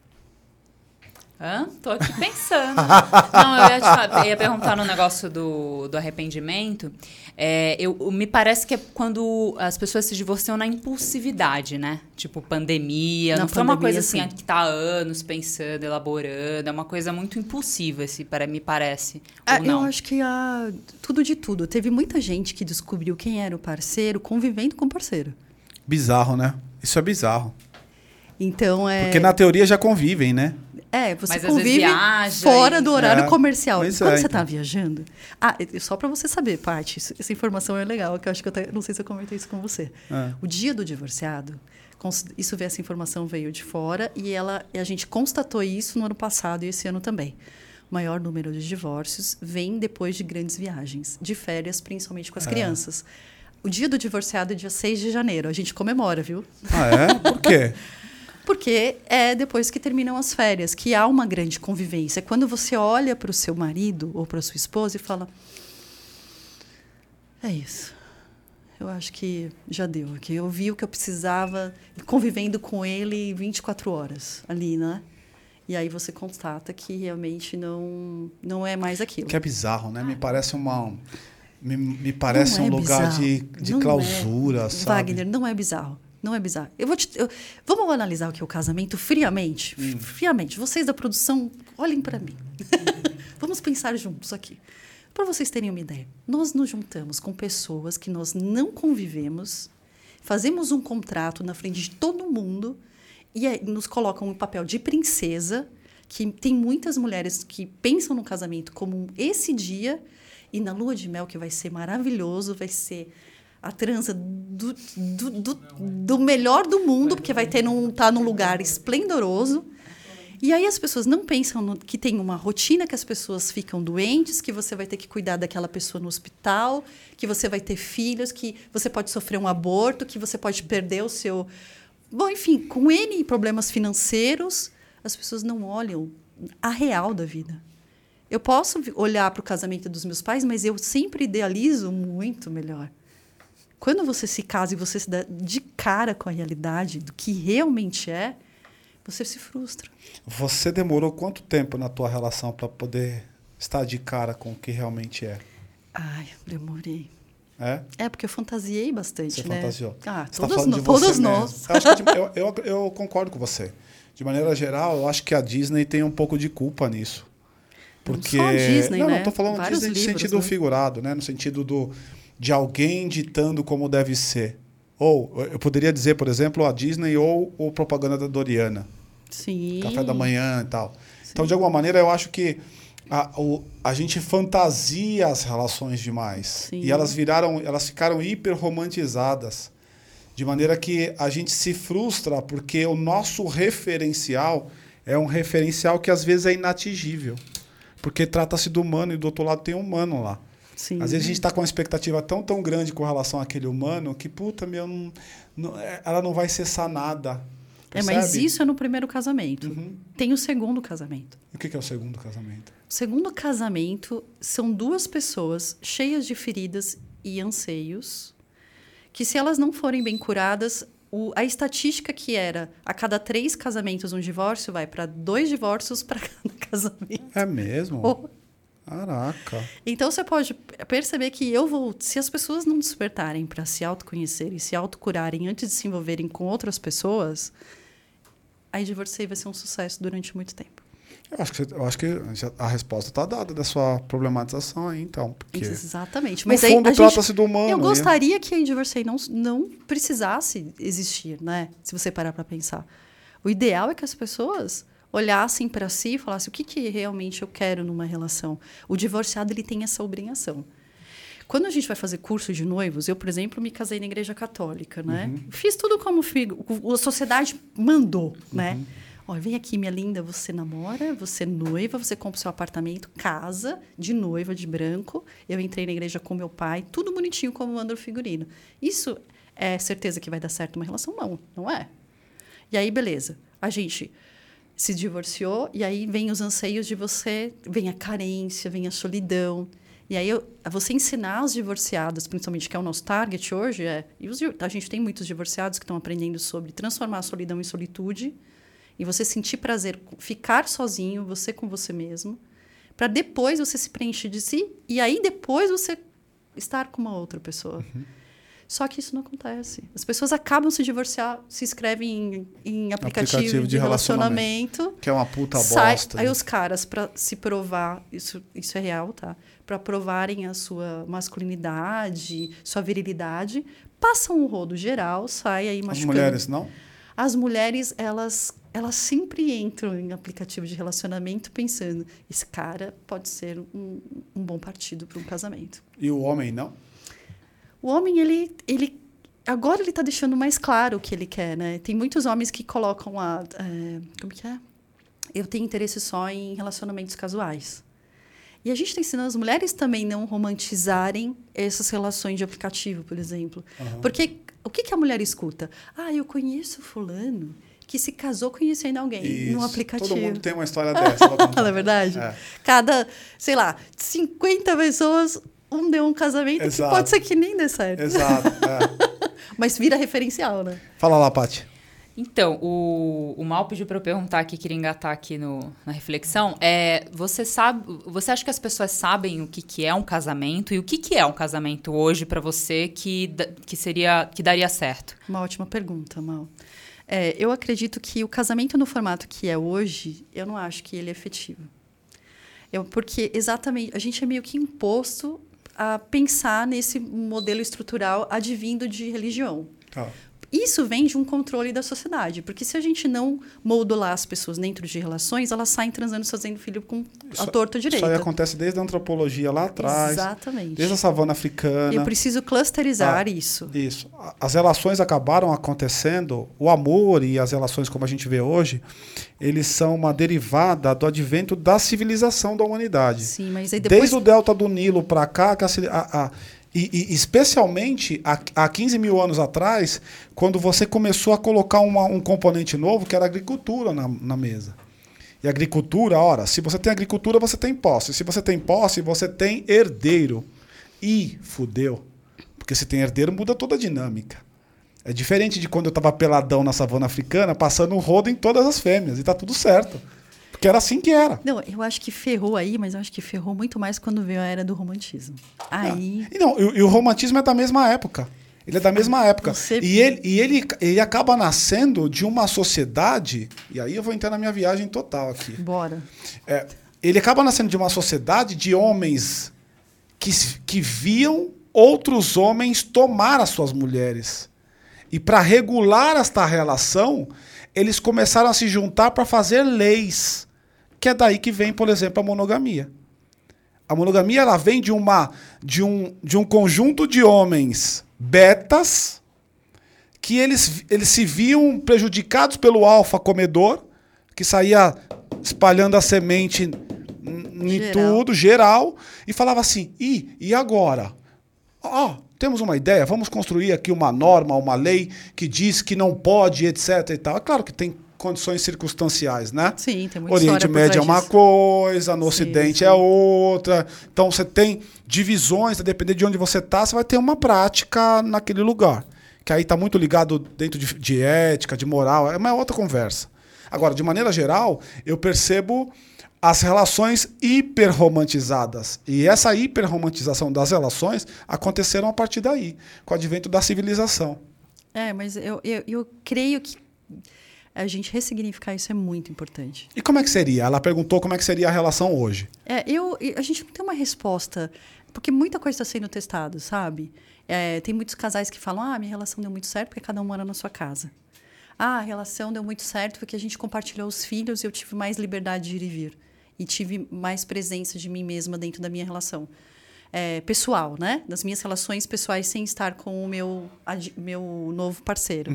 Hã? Tô aqui pensando. Não, eu ia, te falar- eu ia perguntar no negócio do, do arrependimento. É, eu, me parece que é quando as pessoas se divorciam na impulsividade, né? Tipo, pandemia. Na não foi uma pandemia, coisa assim sim. que tá há anos pensando, elaborando. É uma coisa muito impulsiva, esse, para, me parece. Ah, Ou eu não? acho que há tudo de tudo. Teve muita gente que descobriu quem era o parceiro convivendo com o parceiro. Bizarro, né? Isso é bizarro. Então é. Porque na teoria já convivem, né? É, você Mas às vezes convive viaja fora e- do horário É, comercial. Quando é, você então. está viajando. Ah, e- só para você saber, Paty, essa informação é legal, que eu acho que eu até- não sei se eu comentei isso com você. É. O dia do divorciado, isso essa informação veio de fora e ela e a gente constatou isso no ano passado e esse ano também. O maior número de divórcios vem depois de grandes viagens, de férias, principalmente com as crianças. O dia do divorciado é dia 6 de janeiro. A gente comemora, viu? Ah, é? Por quê? Porque é depois que terminam as férias que há uma grande convivência. É Quando você olha para o seu marido ou para sua esposa e fala: É isso. Eu acho que já deu. Que eu vi o que eu precisava convivendo com ele 24 horas ali, né? E aí você constata que realmente não, não é mais aquilo. Que é bizarro, né? Me parece uma. Me, me parece Não um é lugar bizarro. de, de Não clausura, é. sabe? Wagner, não é bizarro. Não é bizarro. Eu vou te, eu- vamos analisar o que é o casamento friamente. Hum. Friamente. Vocês da produção, olhem para mim. vamos pensar juntos aqui. Para vocês terem uma ideia, nós nos juntamos com pessoas que nós não convivemos, fazemos um contrato na frente de todo mundo e aí nos colocam um papel de princesa, que tem muitas mulheres que pensam no casamento como esse dia e na lua de mel que vai ser maravilhoso, vai ser a trança do, do, do, do melhor do mundo, porque vai ter num, tá num lugar esplendoroso. E aí as pessoas não pensam no- que tem uma rotina que as pessoas ficam doentes, que você vai ter que cuidar daquela pessoa no hospital, que você vai ter filhos, que você pode sofrer um aborto, que você pode perder o seu. Bom, enfim, com N problemas financeiros, as pessoas não olham a real da vida. Eu posso olhar para o casamento dos meus pais, mas eu sempre idealizo muito melhor. Quando você se casa e você se dá de cara com a realidade do que realmente é, você se frustra. Você demorou quanto tempo na tua relação para poder estar de cara com o que realmente é? Ai, demorei. É? É, porque eu fantasiei bastante, Você né? fantasiou. Ah, Você tá todos, falando no- todos nós. Eu, eu, eu, eu concordo com você. De maneira geral, eu acho que a Disney tem um pouco de culpa nisso. Não Porque. só a Disney, não, né? não tô falando Vários Disney no livros, sentido né? figurado, né? No sentido do, de alguém ditando como deve ser. Ou, eu poderia dizer, por exemplo, a Disney ou o propaganda da Doriana. Sim. Café da manhã e tal. Então, de alguma maneira, eu acho que a, o- a gente fantasia as relações demais. Sim. E elas viraram, elas ficaram hiper romantizadas. De maneira que a gente se frustra porque o nosso referencial é um referencial que às vezes é inatingível. Porque trata-se do humano e do outro lado tem um humano lá. Sim. Às vezes a gente está com uma expectativa tão, tão grande com relação àquele humano que, puta, meu, não, não- é, ela não vai ser sanada. É, mas isso é no primeiro casamento. Uhum. Tem o segundo casamento. E o que é o segundo casamento? O segundo casamento são duas pessoas cheias de feridas e anseios, que se elas não forem bem curadas, o- a estatística que era a cada três casamentos um divórcio vai para dois divórcios para cada casamento. É mesmo? Caraca. Então você pode perceber que eu vou, se as pessoas não despertarem para se autoconhecerem, se autocurarem antes de se envolverem com outras pessoas, aí divorciei vai ser um sucesso durante muito tempo. Eu acho que, eu acho que a resposta está dada da sua problematização aí, então. Porque, Exatamente. no Mas aí fundo, a gente, trata-se do humano. eu e- gostaria que a divorciei não, não precisasse existir, né? Se você parar para pensar. O ideal é que as pessoas olhassem para si e falassem o que, que realmente eu quero numa relação. O divorciado ele tem essa obrigação. Quando a gente vai fazer curso de noivos, eu, por exemplo, me casei na igreja católica, né? Uhum. Fiz tudo como figo- a sociedade mandou, né? Uhum. Olha, vem aqui, minha linda, você namora, você noiva, você compra o seu apartamento, casa de noiva de branco. Eu entrei na igreja com meu pai, tudo bonitinho como manda o figurino. Isso é certeza que vai dar certo uma relação? Não, não é. E aí, beleza. A gente se divorciou e aí vem os anseios de você, vem a carência, vem a solidão. E aí eu, você ensinar as divorciadas, principalmente que é o nosso target hoje, é, e os a gente tem muitos divorciados que estão aprendendo sobre transformar a solidão em solitude e você sentir prazer, ficar sozinho, você com você mesmo, para depois você se preencher de si e aí depois você estar com uma outra pessoa. Só que isso não acontece. As pessoas acabam se divorciar, se inscrevem em, em aplicativo, Aplicativo de de relacionamento. Que é uma puta sai, bosta. aí né? os caras, para se provar, isso, isso é real, tá? Para provarem a sua masculinidade, sua virilidade, passam um rodo geral, sai aí As machucando. mulheres, não? As mulheres, elas, elas sempre entram em aplicativo de relacionamento pensando: esse cara pode ser um, um bom partido para um casamento. E o homem, não? O homem, ele, ele agora ele está deixando mais claro o que ele quer, né? Tem muitos homens que colocam a, é, como que é? Eu tenho interesse só em relacionamentos casuais. E a gente está ensinando as mulheres também não romantizarem essas relações de aplicativo, por exemplo. Porque o que, que a mulher escuta? Ah, eu conheço fulano que se casou conhecendo alguém Isso. no aplicativo. Todo mundo tem uma história dessa. Não é verdade? É. Cada, sei lá, 50 pessoas, um deu um casamento Exato. que pode ser que nem dê certo. Exato. é. Mas vira referencial, né? Fala lá, Paty. Então, o, o Mal pediu para eu perguntar aqui, queria engatar aqui no, na reflexão. É, você sabe, você acha que as pessoas sabem o que, que é um casamento e o que, que é um casamento hoje para você que, que seria que daria certo? Uma ótima pergunta, Mal. É, eu acredito que o casamento no formato que é hoje, eu não acho que ele é efetivo. Eu, porque exatamente, a gente é meio que imposto a pensar nesse modelo estrutural advindo de religião. Tá. Isso vem de um controle da sociedade, porque se a gente não modular as pessoas dentro de relações, elas saem transando, fazendo filho com a Isso- torta Isso direita. aí acontece desde a antropologia lá atrás. Exatamente. Desde a savana africana. Eu preciso clusterizar Ah, isso. Isso. As relações acabaram acontecendo, o amor e as relações como a gente vê hoje, eles são uma derivada do advento da civilização da humanidade. Sim, mas aí depois Desde o delta do Nilo para cá, que a a- a- e, e especialmente há, há 15 mil anos atrás, quando você começou a colocar uma- um componente novo, que era a agricultura na, na mesa. E agricultura, ora, se você tem agricultura, você tem posse. Se você tem posse, você tem herdeiro. E fudeu. Porque se tem herdeiro, muda toda a dinâmica. É diferente de quando eu estava peladão na savana africana, passando um rodo em todas as fêmeas. E tá tudo certo. Porque era assim que era. Não, eu acho que ferrou aí, mas eu acho que ferrou muito mais quando veio a era do romantismo. Aí. E, não, e, e o romantismo é da mesma época. Ele é da mesma época. Você- E, ele, e ele, ele acaba nascendo de uma sociedade. E aí eu vou entrar na minha viagem total aqui. Bora. É, ele acaba nascendo de uma sociedade de homens que, que viam outros homens tomar as suas mulheres. E para regular esta relação, eles começaram a se juntar para fazer leis. Que é daí que vem, por exemplo, a monogamia. A monogamia ela vem de, uma, de, um, de um conjunto de homens betas que eles, eles se viam prejudicados pelo alfa comedor, que saía espalhando a semente em Geral. tudo, geral, e falava assim: e, e agora? Ó, temos uma ideia, vamos construir aqui uma norma, uma lei que diz que não pode, etc. e tal. É claro que tem condições circunstanciais, né? Sim, tem muita Oriente Médio é uma disso. coisa, no Sim, Ocidente sim. é outra. Então você tem divisões, a depender de onde você está, você vai ter uma prática naquele lugar. Que aí está muito ligado dentro de, de ética, de moral, é uma outra conversa. Agora, de maneira geral, eu percebo as relações hiperromantizadas. E essa hiperromantização das relações aconteceram a partir daí, com o advento da civilização. É, mas eu, eu, eu creio que a gente ressignificar isso é muito importante. E como é que seria? Ela perguntou como é que seria a relação hoje. É, eu, a gente não tem uma resposta, porque muita coisa está sendo testada, sabe? É, tem muitos casais que falam: ah, minha relação deu muito certo porque cada um mora na sua casa. Ah, a relação deu muito certo porque a gente compartilhou os filhos e eu tive mais liberdade de ir e vir. E tive mais presença de mim mesma dentro da minha relação. É, pessoal, né? Das minhas relações pessoais sem estar com o meu, meu novo parceiro.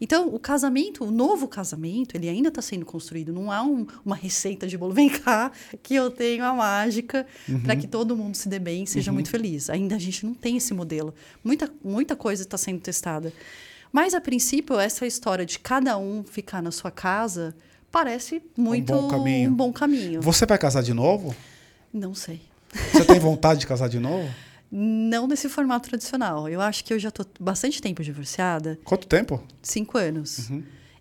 Então, o casamento, o novo casamento, ele ainda está sendo construído. Não há um- uma receita de bolo. Vem cá, que eu tenho a mágica para que todo mundo se dê bem e seja muito feliz. Ainda a gente não tem esse modelo. Muita, muita coisa está sendo testada. Mas, a princípio, essa história de cada um ficar na sua casa parece muito bom caminho. um bom caminho. Você vai casar de novo? Não sei. Você tem vontade de casar de novo? Não nesse formato tradicional. Eu acho que eu já estou bastante tempo divorciada Quanto tempo? cinco anos.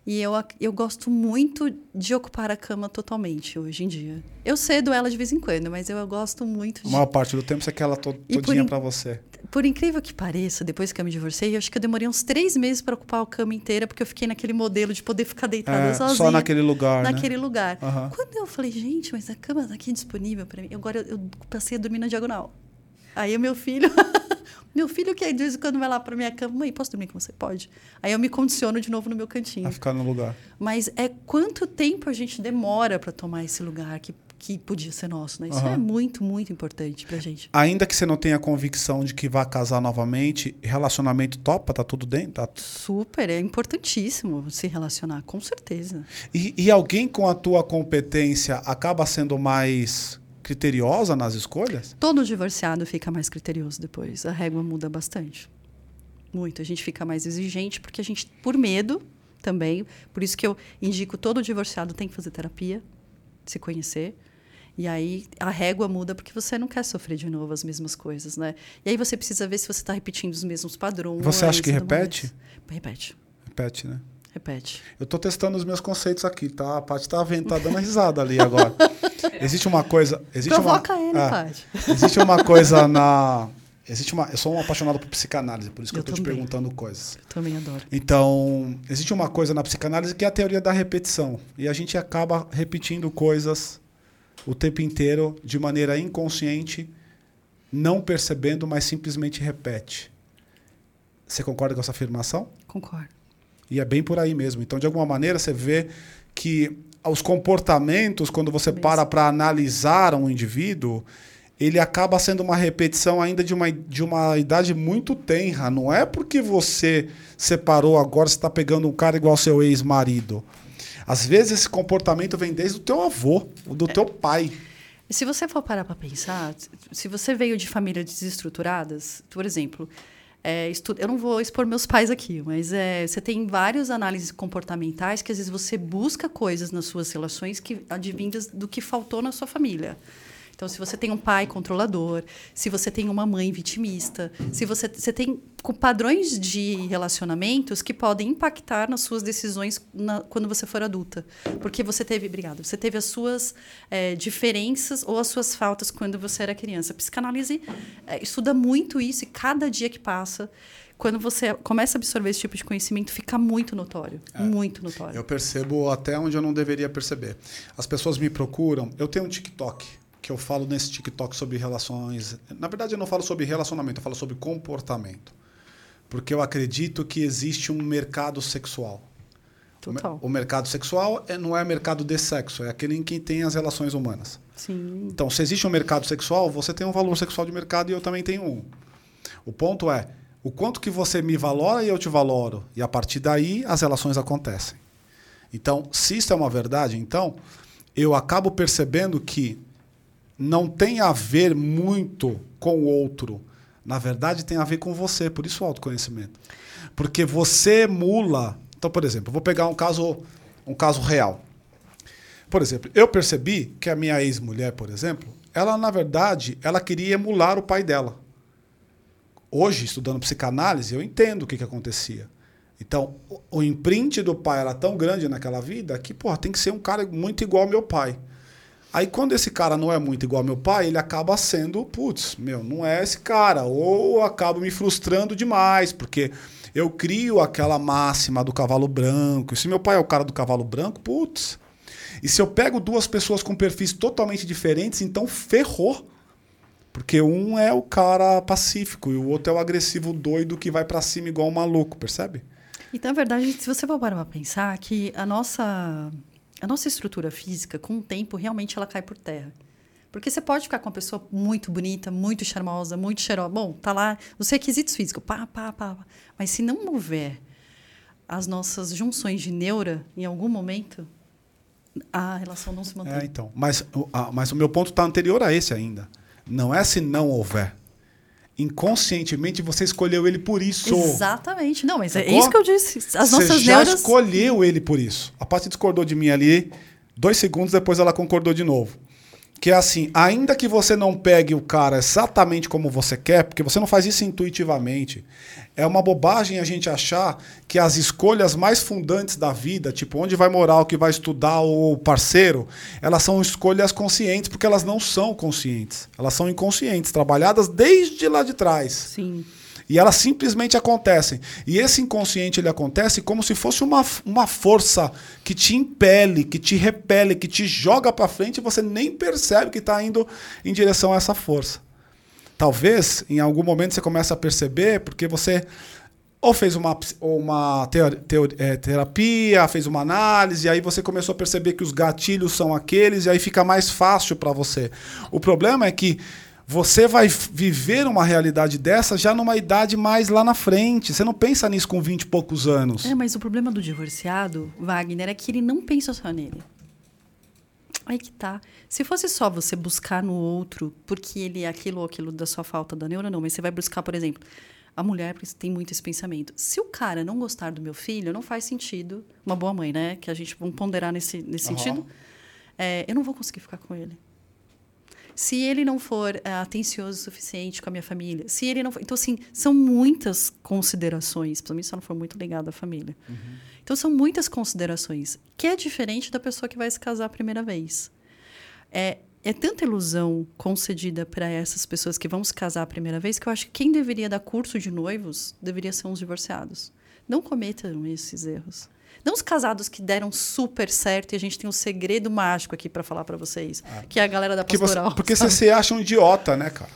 E eu, eu gosto muito de ocupar a cama totalmente hoje em dia. Eu cedo ela de vez em quando, mas eu gosto muito A de. maior parte do tempo você quer ela to todinha in- pra você. Por incrível que pareça, depois que eu me divorciei, eu acho que eu demorei uns três meses para ocupar a cama inteira, porque eu fiquei naquele modelo de poder ficar deitada É, sozinha. só naquele lugar, né? Naquele lugar. Aham. Quando eu falei, gente, mas a cama está aqui disponível para mim. Agora eu, eu passei a dormir na diagonal. Aí o meu filho. meu filho que de vez em quando vai lá para minha cama, mãe, posso dormir com você? Pode. Aí eu me condiciono de novo no meu cantinho. A ficar no lugar. Mas é quanto tempo a gente demora para tomar esse lugar que, que podia ser nosso, né? Isso Aham. é muito, muito importante pra gente. Ainda que você não tenha convicção de que vai casar novamente, relacionamento topa, tá tudo dentro. Tá... Super, é importantíssimo se relacionar, com certeza. E, e alguém com a tua competência acaba sendo mais criteriosa nas escolhas? Todo divorciado fica mais criterioso depois. A régua muda bastante. Muito. A gente fica mais exigente porque a gente, por medo também, por isso que eu indico todo divorciado tem que fazer terapia, se conhecer. E aí a régua muda porque você não quer sofrer de novo as mesmas coisas, né? E aí você precisa ver se você está repetindo os mesmos padrões. Você acha que repete? Repete. Repete, né? Repete. Eu tô testando os meus conceitos aqui, tá? A Paty tá vendo, tá dando risada ali agora. Existe uma coisa. Existe Provoca uma, ele, é, Paty. Existe uma coisa na. Existe uma. Eu sou um apaixonado por psicanálise, por isso que eu, Eu tô te também. perguntando coisas. Eu também adoro. Então, existe uma coisa na psicanálise que é a teoria da repetição. E a gente acaba repetindo coisas o tempo inteiro de maneira inconsciente, não percebendo, mas simplesmente repete. Você concorda com essa afirmação? Concordo. E é bem por aí mesmo. Então, de alguma maneira, você vê que os comportamentos, quando você Mesmo. para para analisar um indivíduo, ele acaba sendo uma repetição ainda de uma, de uma idade muito tenra. Não é porque você separou agora, você está pegando um cara igual ao seu ex-marido. Às vezes esse comportamento vem desde o teu avô, do teu pai. E se você for parar para pensar, se você veio de famílias desestruturadas, por exemplo, é, eu não vou expor meus pais aqui, mas é, você tem várias análises comportamentais que às vezes você busca coisas nas suas relações que advindas do que faltou na sua família. Então, se você tem um pai controlador, se você tem uma mãe vitimista, se você, você tem padrões de relacionamentos que podem impactar nas suas decisões na, quando você for adulta. Porque você teve, obrigado, você teve as suas é, diferenças ou as suas faltas quando você era criança. A psicanálise é, estuda muito isso e cada dia que passa quando você começa a absorver esse tipo de conhecimento, fica muito notório. É, muito notório. Eu percebo até onde eu não deveria perceber. As pessoas me procuram. Eu tenho um TikTok que eu falo nesse TikTok sobre relações. Na verdade, eu não falo sobre relacionamento, eu falo sobre comportamento. Porque eu acredito que existe um mercado sexual. Total. O, mercado sexual é, não é mercado de sexo, é aquele em que tem as relações humanas. Sim. Então, se existe um mercado sexual, você tem um valor sexual de mercado e eu também tenho um. O ponto é o quanto que você me valora e eu te valoro. E a partir daí as relações acontecem. Então, se isso é uma verdade, então eu acabo percebendo que não tem a ver muito com o outro. Na verdade, tem a ver com você, por isso o autoconhecimento. Porque você emula. Então, por exemplo, vou pegar um caso, um caso real. Por exemplo, eu percebi que a minha ex-mulher, por exemplo, ela, na verdade, ela queria emular o pai dela. Hoje, estudando psicanálise, eu entendo o que, que acontecia. Então, o, o imprint do pai era tão grande naquela vida que, porra, tem que ser um cara muito igual ao meu pai. Aí quando esse cara não é muito igual ao meu pai, ele acaba sendo, putz, meu, não é esse cara. Ou acabo me frustrando demais, porque eu crio aquela máxima do cavalo branco. E se meu pai é o cara do cavalo branco, putz. E se eu pego duas pessoas com perfis totalmente diferentes, então ferrou. Porque um é o cara pacífico e o outro é o agressivo doido que vai para cima igual um maluco, percebe? Então, na verdade, se você for parar pra pensar que a nossa a nossa estrutura física, com o tempo, realmente ela cai por terra. Porque você pode ficar com uma pessoa muito bonita, muito charmosa, muito cheirosa. Bom, tá lá os requisitos físicos, pá, pá, pá, pá. Mas se não houver as nossas junções de neura em algum momento, a relação não se mantém. É, então. Mas, mas o meu ponto está anterior a esse ainda. Não é se não houver inconscientemente você escolheu ele por isso. Exatamente. Não, mas é Sacou? é isso que eu disse. As você nossas já neuras... escolheu ele por isso. A Paty discordou de mim ali, dois segundos depois ela concordou de novo. Que é assim, ainda que você não pegue o cara exatamente como você quer, porque você não faz isso intuitivamente, é uma bobagem a gente achar que as escolhas mais fundantes da vida, tipo onde vai morar, o que vai estudar, o parceiro, elas são escolhas conscientes, porque elas não são conscientes. Elas são inconscientes, trabalhadas desde lá de trás. Sim. E elas simplesmente acontecem. E esse inconsciente ele acontece como se fosse uma, uma força que te impele, que te repele, que te joga para frente e você nem percebe que está indo em direção a essa força. Talvez em algum momento você comece a perceber porque você ou fez uma, uma é, terapia, fez uma análise, e aí você começou a perceber que os gatilhos são aqueles, e aí fica mais fácil para você. O problema é que você vai viver uma realidade dessa já numa idade mais lá na frente. Você não pensa nisso com 20 e poucos anos. É, mas o problema do divorciado, Wagner, é que ele não pensa só nele. Aí que tá. Se fosse só você buscar no outro, porque ele é aquilo ou aquilo da sua falta da neura, não. Mas você vai buscar, por exemplo, a mulher tem muito esse pensamento. Se o cara não gostar do meu filho, não faz sentido. Uma boa mãe, né? Que a gente vamos ponderar nesse, nesse uhum. sentido. É, eu não vou conseguir ficar com ele se ele não for uh, atencioso o suficiente com a minha família, se ele não for... Então, assim, são muitas considerações, principalmente se ela não for muito ligada à família. Uhum. Então, são muitas considerações, que é diferente da pessoa que vai se casar a primeira vez. É, é tanta ilusão concedida para essas pessoas que vão se casar a primeira vez que eu acho que quem deveria dar curso de noivos deveria ser uns divorciados. Não cometam esses erros. Não os casados que deram super certo e a gente tem um segredo mágico aqui para falar para vocês, é. que é a galera da pastoral. Você, porque você se acha um idiota, né, cara?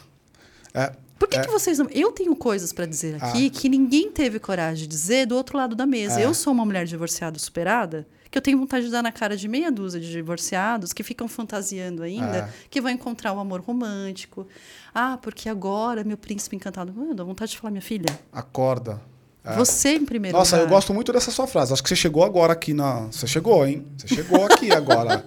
É, Por que, é. que vocês não. Eu tenho coisas para dizer aqui ah. que ninguém teve coragem de dizer do outro lado da mesa. É. Eu sou uma mulher divorciada superada que eu tenho vontade de dar na cara de meia dúzia de divorciados que ficam fantasiando ainda é. que vão encontrar o um amor romântico. Ah, porque agora meu príncipe encantado. Eu dou vontade de falar, minha filha. Acorda. É. Você em primeiro Nossa, lugar. eu gosto muito dessa sua frase. Acho que você chegou agora aqui na. Você chegou, hein? Você chegou aqui agora.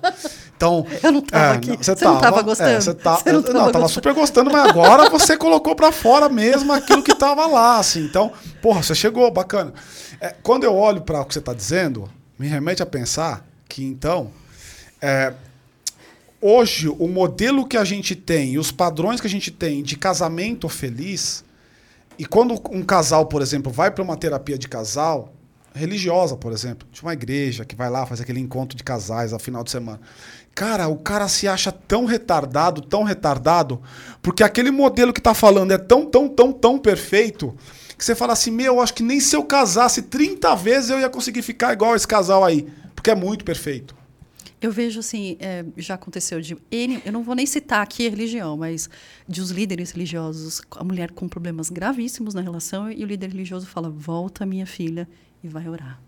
Então. Eu não tava é, aqui. Você, você tava, não tava gostando? É, você tá, você não, tava, não tava super gostando, mas agora você colocou para fora mesmo aquilo que tava lá, assim. Então, porra, você chegou, bacana. É, quando eu olho para o que você está dizendo, me remete a pensar que então. É, hoje o modelo que a gente tem e os padrões que a gente tem de casamento feliz, e quando um casal, por exemplo, vai para uma terapia de casal, religiosa, por exemplo, de uma igreja que vai lá fazer aquele encontro de casais ao final de semana. Cara, o cara se acha tão retardado, tão retardado, porque aquele modelo que tá falando é tão, tão, tão, tão perfeito, que você fala assim, meu, acho que nem se eu casasse 30 vezes eu ia conseguir ficar igual esse casal aí, porque é muito perfeito. Eu vejo assim, é, já aconteceu de N, eu não vou nem citar aqui a religião, mas de os líderes religiosos, a mulher com problemas gravíssimos na relação e o líder religioso fala: "Volta, minha filha, e vai orar.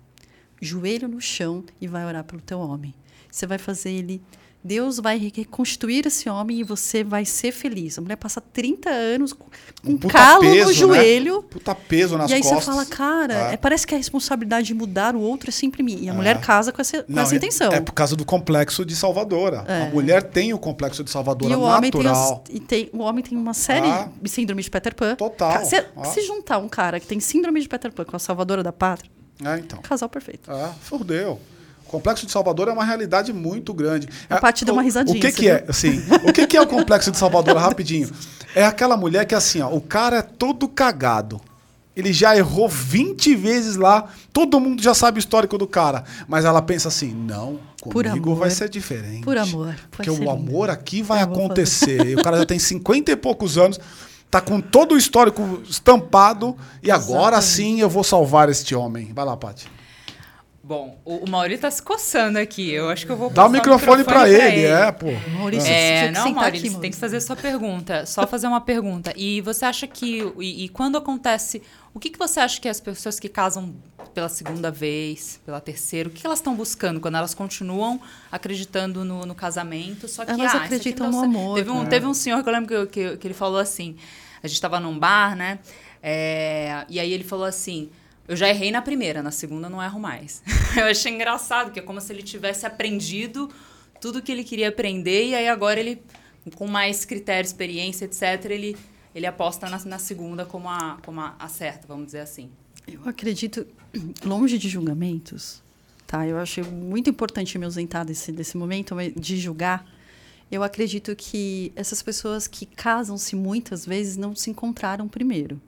Joelho no chão e vai orar pelo teu homem. Você vai fazer ele Deus vai reconstruir esse homem e você vai ser feliz. A mulher passa 30 anos com um calo peso, no né? joelho. Né? Puta peso nas costas. E aí costas. você fala, cara, é. É, parece que a responsabilidade de mudar o outro é sempre minha. E a é. mulher casa com essa, com Não, essa é, intenção. É, por causa do complexo de Salvadora. A é. mulher tem o complexo de Salvadora e o natural. Homem tem as, e tem, o homem tem uma série ah. de síndrome de Peter Pan. Total. Se, ah. se juntar um cara que tem síndrome de Peter Pan com a Salvadora da Pátria, é, então. casal perfeito. Ah, fudeu. O Complexo de Salvador é uma realidade muito grande. A parte deu uma risadinha. O que, que é? Assim, o que, que é o Complexo de Salvador, rapidinho? É aquela mulher que, assim, ó, o cara é todo cagado. Ele já errou 20 vezes lá, todo mundo já sabe o histórico do cara. Mas ela pensa assim: não, comigo vai ser diferente. Por amor. Porque o amor aqui vai acontecer. E o cara já tem 50 e poucos anos, tá com todo o histórico estampado, e agora sim eu vou salvar este homem. Vai lá, Paty. Bom, o, o Mauri tá se coçando aqui. Eu acho que eu vou Dá o microfone, o microfone para ele, ele, é, pô. Maurício, é, não, Maurício, você tem que fazer sua pergunta. Só fazer uma pergunta. E você acha que. E, e, quando acontece. O que, que você acha que as pessoas que casam pela segunda vez, pela terceira, o que elas estão buscando quando elas continuam acreditando no, no casamento? Só que elas ah, acreditam no amor. Teve um, é. teve um senhor que eu lembro que, que, que ele falou assim: a gente estava num bar, né? É, e aí ele falou assim. Eu já errei na primeira, na segunda não erro mais. eu achei engraçado, que é como se ele tivesse aprendido tudo que ele queria aprender e aí agora ele, com mais critério, experiência, etc., ele, ele aposta na, na segunda como a, como a, a certa, vamos dizer assim. Eu acredito, longe de julgamentos, tá? Eu acho muito importante me ausentar desse, desse momento de julgar. Eu acredito que essas pessoas que casam-se muitas vezes não se encontraram primeiro.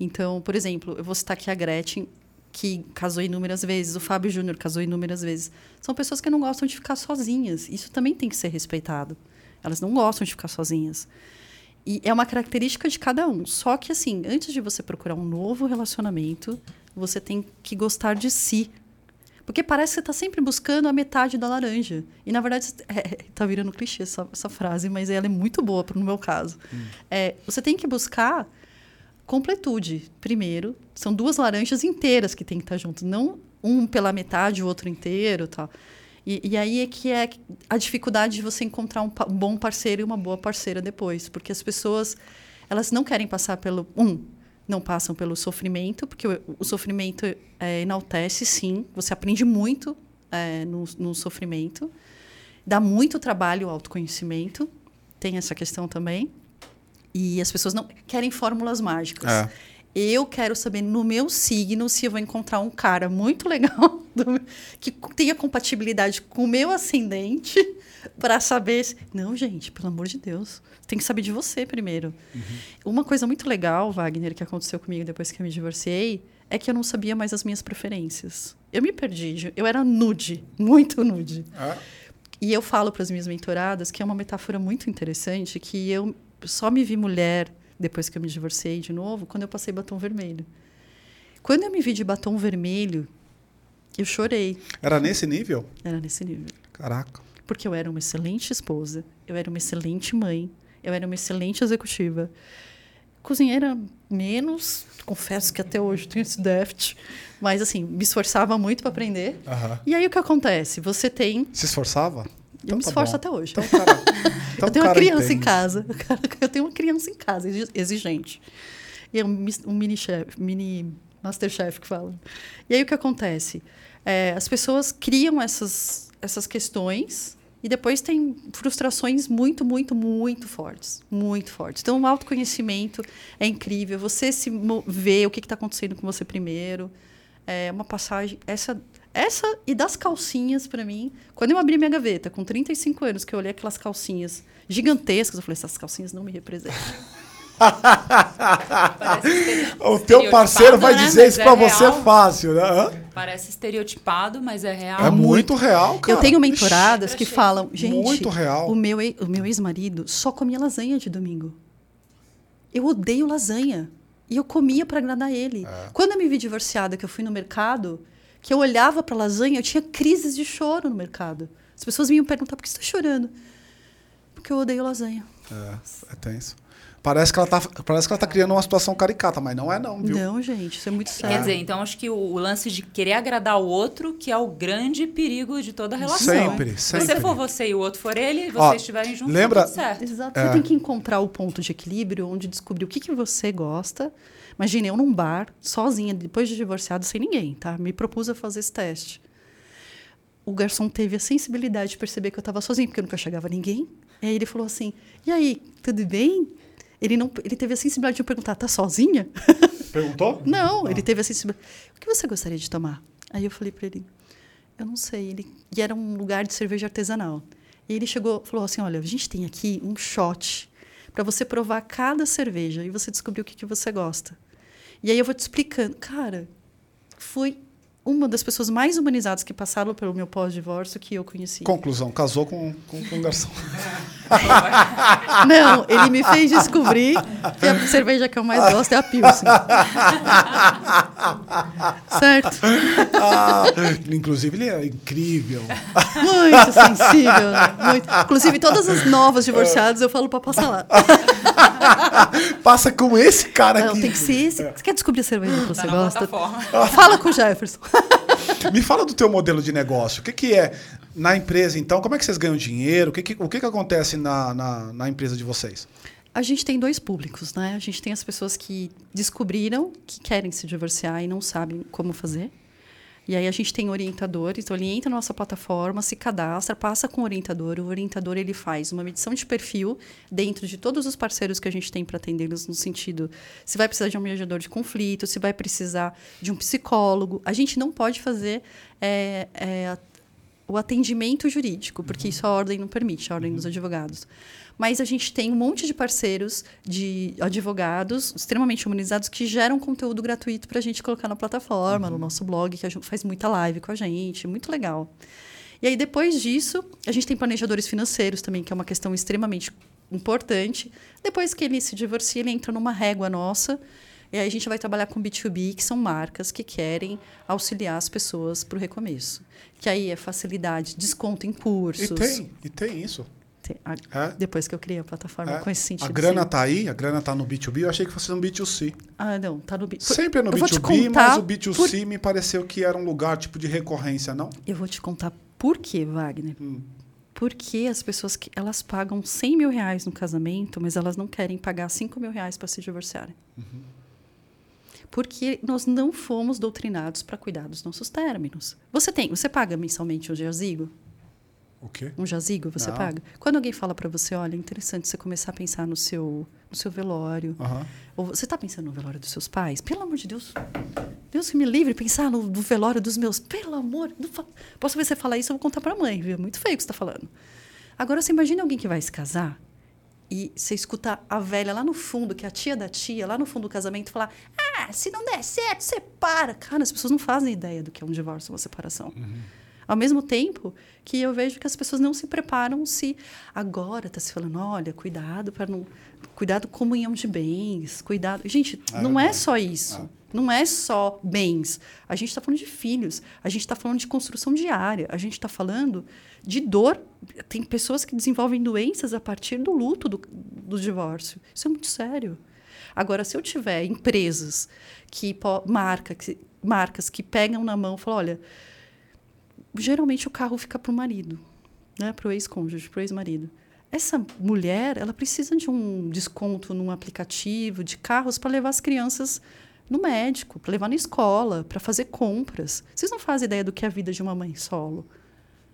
Então, por exemplo, eu vou citar aqui a Gretchen, que casou inúmeras vezes, o Fábio Júnior casou inúmeras vezes. São pessoas que não gostam de ficar sozinhas. Isso também tem que ser respeitado. Elas não gostam de ficar sozinhas. E é uma característica de cada um. Só que, assim, antes de você procurar um novo relacionamento, você tem que gostar de si. Porque parece que você está sempre buscando a metade da laranja. E, na verdade, está é, tá virando clichê essa, essa, frase, mas ela é muito boa no meu caso. Hum. É, você tem que buscar completude. Primeiro, são duas laranjas inteiras que tem que estar juntos, não um pela metade, o outro inteiro, tal. E, e aí é que é a dificuldade de você encontrar um, um, bom parceiro e uma boa parceira depois, porque as pessoas elas não querem passar pelo um, não passam pelo sofrimento, porque o, o sofrimento é, enaltece, sim. Você aprende muito é, no, no sofrimento, dá muito trabalho o autoconhecimento, tem essa questão também. E as pessoas não querem fórmulas mágicas. É. Eu quero saber no meu signo se eu vou encontrar um cara muito legal do, que tenha compatibilidade com o meu ascendente para saber. Se... Não, gente, pelo amor de Deus. Tem que saber de você primeiro. Uhum. Uma coisa muito legal, Wagner, que aconteceu comigo depois que eu me divorciei, é que eu não sabia mais as minhas preferências. Eu me perdi. Eu era nude, muito nude. Ah. E eu falo para as minhas mentoradas que é uma metáfora muito interessante que eu só me vi mulher depois que eu me divorciei de novo, quando eu passei batom vermelho. Quando eu me vi de batom vermelho, eu chorei. Era nesse nível? Era nesse nível. Caraca. Porque eu era uma excelente esposa, eu era uma excelente mãe, eu era uma excelente executiva. Cozinheira menos, confesso que até hoje tenho esse déficit, mas assim, me esforçava muito para aprender. Uhum. E aí o que acontece? Você tem. Se esforçava? Então, eu me tá esforço bom. até hoje. Então, cara, então, eu tenho uma criança entende. em casa. Eu tenho uma criança em casa, exigente. E é um, um mini chef, mini masterchef que fala. E aí o que acontece? É, as pessoas criam essas, essas questões e depois tem frustrações muito, muito, muito fortes. Muito fortes. Então, o autoconhecimento é incrível. Você se vê o que está acontecendo com você primeiro. É uma passagem. Essa Essa e das calcinhas, pra mim. Quando eu abri minha gaveta, com 35 anos, que eu olhei aquelas calcinhas gigantescas, eu falei, essas calcinhas não me representam. o teu parceiro vai né? dizer Mas isso é pra você real. fácil, né? Parece estereotipado, mas é real. É muito real, cara. eu tenho mentoradas Ixi, que falam, gente, Muito real. o meu, o meu ex-marido só comia lasanha de domingo. Eu odeio lasanha. E eu comia para agradar ele. É. Quando eu me vi divorciada, que eu fui no mercado, que eu olhava para lasanha, eu tinha crises de choro no mercado. As pessoas vinham perguntar por que você está chorando. Porque eu odeio lasanha. É, é tenso. Parece que, ela tá, parece que ela tá criando uma situação caricata, mas não é não, viu? Não, gente, isso é muito sério. Quer dizer, então acho que o, o lance de querer agradar o outro que é o grande perigo de toda relação. Sempre, Se sempre. você for você e o outro for ele, e Ó, vocês estiverem juntos, lembra- tá tudo certo. Exato. É. Você tem que encontrar o ponto de equilíbrio onde descobrir o que, que você gosta. Imagina, eu num bar, sozinha, depois de divorciado, sem ninguém, tá? Me propus a fazer esse teste. O garçom teve a sensibilidade de perceber que eu estava sozinha, porque nunca chegava ninguém. E aí ele falou assim: E aí, tudo bem? Ele, não, ele teve a sensibilidade de me perguntar: Tá sozinha? Perguntou? Não, ele teve a sensibilidade. O que você gostaria de tomar? Aí eu falei para ele, eu não sei. Ele, e era um lugar de cerveja artesanal. E ele chegou, falou assim, olha, a gente tem aqui um shot para você provar cada cerveja e você descobrir o que, que você gosta. E aí eu vou te explicando. Cara, foi uma das pessoas mais humanizadas que passaram pelo meu pós-divórcio que eu conheci. Conclusão, casou com, com, com um garçom. Não, ele me fez descobrir que a cerveja que eu mais gosto é a Pilsen. certo? Ah, inclusive, ele é incrível. Muito sensível. né? Muito. Inclusive, todas as novas divorciadas eu falo pra passar lá. Passa com esse cara Não, aqui. tem que ser esse. Você quer descobrir a cerveja que você Tá gosta? plataforma. Fala com o Jefferson. Me fala do teu modelo de negócio. O que, que é na empresa, então? Como é que vocês ganham dinheiro? O que, que, o que, que acontece na, na, na empresa de vocês? A gente tem dois públicos, né? A gente tem as pessoas que descobriram que querem se divorciar e não sabem como fazer. E aí a gente tem orientadores, entra na nossa plataforma, se cadastra, passa com o orientador. O orientador ele faz uma medição de perfil dentro de todos os parceiros que a gente tem para atendê-los no sentido se vai precisar de um mediador de conflito, se vai precisar de um psicólogo. A gente não pode fazer é, é, o atendimento jurídico, porque isso a ordem não permite, a ordem dos advogados. Mas a gente tem um monte de parceiros de advogados extremamente humanizados que geram conteúdo gratuito para a gente colocar na plataforma, no nosso blog, que a gente faz muita live com a gente, muito legal. E aí, depois disso, a gente tem planejadores financeiros também, que é uma questão extremamente importante. Depois que ele se divorcia, ele entra numa régua nossa. E aí a gente vai trabalhar com B2B, que são marcas que querem auxiliar as pessoas para o recomeço. Que aí é facilidade, desconto em cursos. E tem, e tem isso. Tem- a- É. Depois que eu criei a plataforma É. com esse sentido. A grana tá aí, a grana tá no B2B. Eu achei que fosse no B2C. Ah, não, tá no B. Sempre é no Eu vou te B2B, contar mas o B2C me pareceu que era um lugar tipo de recorrência, não? Eu vou te contar por quê, Wagner. Hum. Porque as pessoas que elas pagam 100 mil reais no casamento, mas elas não querem pagar 5 mil reais para se divorciarem. Porque nós não fomos doutrinados para cuidar dos nossos términos. Você tem, você paga mensalmente um jazigo? O quê? Um jazigo você Não. paga? Quando alguém fala para você, olha, é interessante você começar a pensar no seu, no seu velório. Ou você está pensando no velório dos seus pais? Pelo amor de Deus. Deus que me livre pensar no, no velório dos meus. Pelo amor. fa- Posso ver você falar isso, eu vou contar para a mãe, viu? É Muito feio o que você está falando. Agora, você imagina alguém que vai se casar e você escuta a velha lá no fundo, que é a tia da tia, lá no fundo do casamento, falar: Ah, se não der certo, separa. Cara, as pessoas não fazem ideia do que é um divórcio, uma separação. Ao mesmo tempo que eu vejo que as pessoas não se preparam se agora está se falando, olha, cuidado para não. Cuidado com comunhão de bens, cuidado. Gente, É não é só isso. Não é só bens. A gente está falando de filhos, a gente está falando de construção diária, a gente está falando de dor. Tem pessoas que desenvolvem doenças a partir do luto do, do divórcio. Isso é muito sério. Agora, se eu tiver empresas que marca, que, marcas que pegam na mão falam, olha, geralmente o carro fica para o marido, né? para o ex-cônjuge, para o ex-marido. Essa mulher, ela precisa de um desconto num aplicativo de carros para levar as crianças no médico, para levar na escola, para fazer compras. Vocês não fazem ideia do que é a vida de uma mãe solo.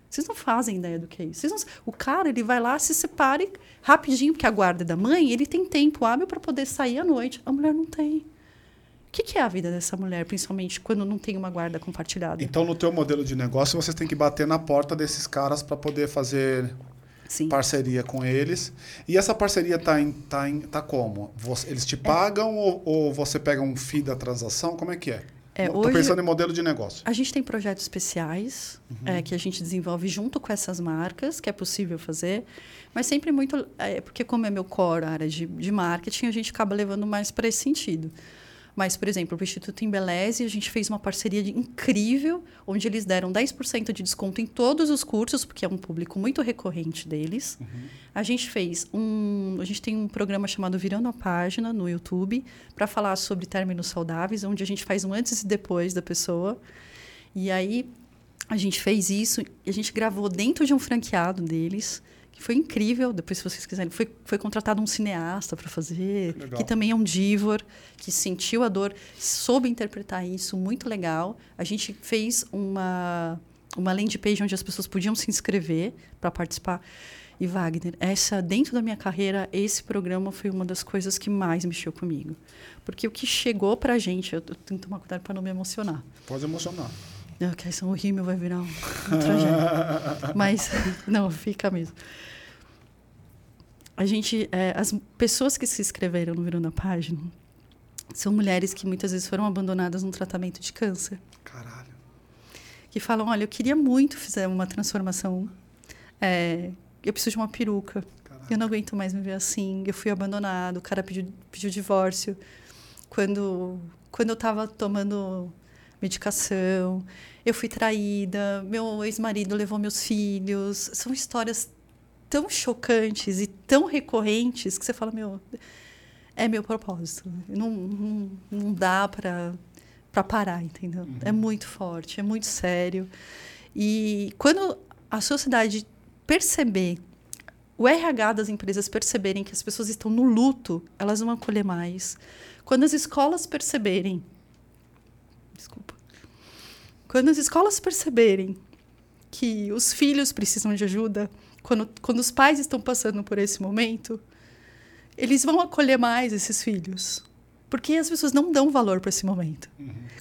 Vocês não fazem ideia do que é isso. Não- o cara, ele vai lá, se separa e, rapidinho, porque a guarda é da mãe, ele tem tempo hábil para poder sair à noite. A mulher não tem. O que, que é a vida dessa mulher, principalmente quando não tem uma guarda compartilhada? Então, no teu modelo de negócio, vocês têm que bater na porta desses caras para poder fazer Sim. parceria com eles. E essa parceria tá em, tá em, tá como? Você- eles te pagam ou, ou você pega um fee da transação? Como é que é? É, hoje- pensando em modelo de negócio. A gente tem projetos especiais é, que a gente desenvolve junto com essas marcas, que é possível fazer, mas sempre muito. É, porque, como é meu core, a área de, de marketing, a gente acaba levando mais para esse sentido. Mas, por exemplo, o Instituto Embeleze, a gente fez uma parceria incrível, onde eles deram 10% de desconto em todos os cursos, porque é um público muito recorrente deles. A gente fez um. A gente tem um programa chamado Virando a Página no YouTube para falar sobre términos saudáveis, onde a gente faz um antes e depois da pessoa. E aí a gente fez isso e a gente gravou dentro de um franqueado deles, que foi incrível. Depois, se vocês quiserem, foi, foi contratado um cineasta para fazer, Que legal. que também é um divor, que sentiu a dor, soube interpretar isso, muito legal. A gente fez uma, uma landing page onde as pessoas podiam se inscrever para participar. E Wagner, essa dentro da minha carreira, esse programa foi uma das coisas que mais mexeu comigo. Porque o que chegou para a gente, eu, eu tenho que tomar cuidado para não me emocionar. Pode emocionar. Não, que essa o rímel vai virar um, um tragédia. Mas, não, fica mesmo. A gente, é, as pessoas que se inscreveram no Virando a Página são mulheres que muitas vezes foram abandonadas num tratamento de câncer. Caralho. Que falam, olha, eu queria muito fazer uma transformação. é, eu preciso de uma peruca. Caralho. Eu não aguento mais me ver assim. Eu fui abandonado. O cara pediu, pediu divórcio. Quando, quando eu estava tomando medicação, eu fui traída. Meu ex-marido levou meus filhos. São histórias tão chocantes e tão recorrentes que você fala, meu, é meu propósito. Não, não, não dá para para parar, entendeu? É muito forte, é muito sério. E quando a sociedade perceber, o RH das empresas perceberem que as pessoas estão no luto, elas vão acolher mais. Quando as escolas perceberem, desculpa, quando as escolas perceberem que os filhos precisam de ajuda, quando, quando os pais estão passando por esse momento, eles vão acolher mais esses filhos. Porque as pessoas não dão valor para esse momento.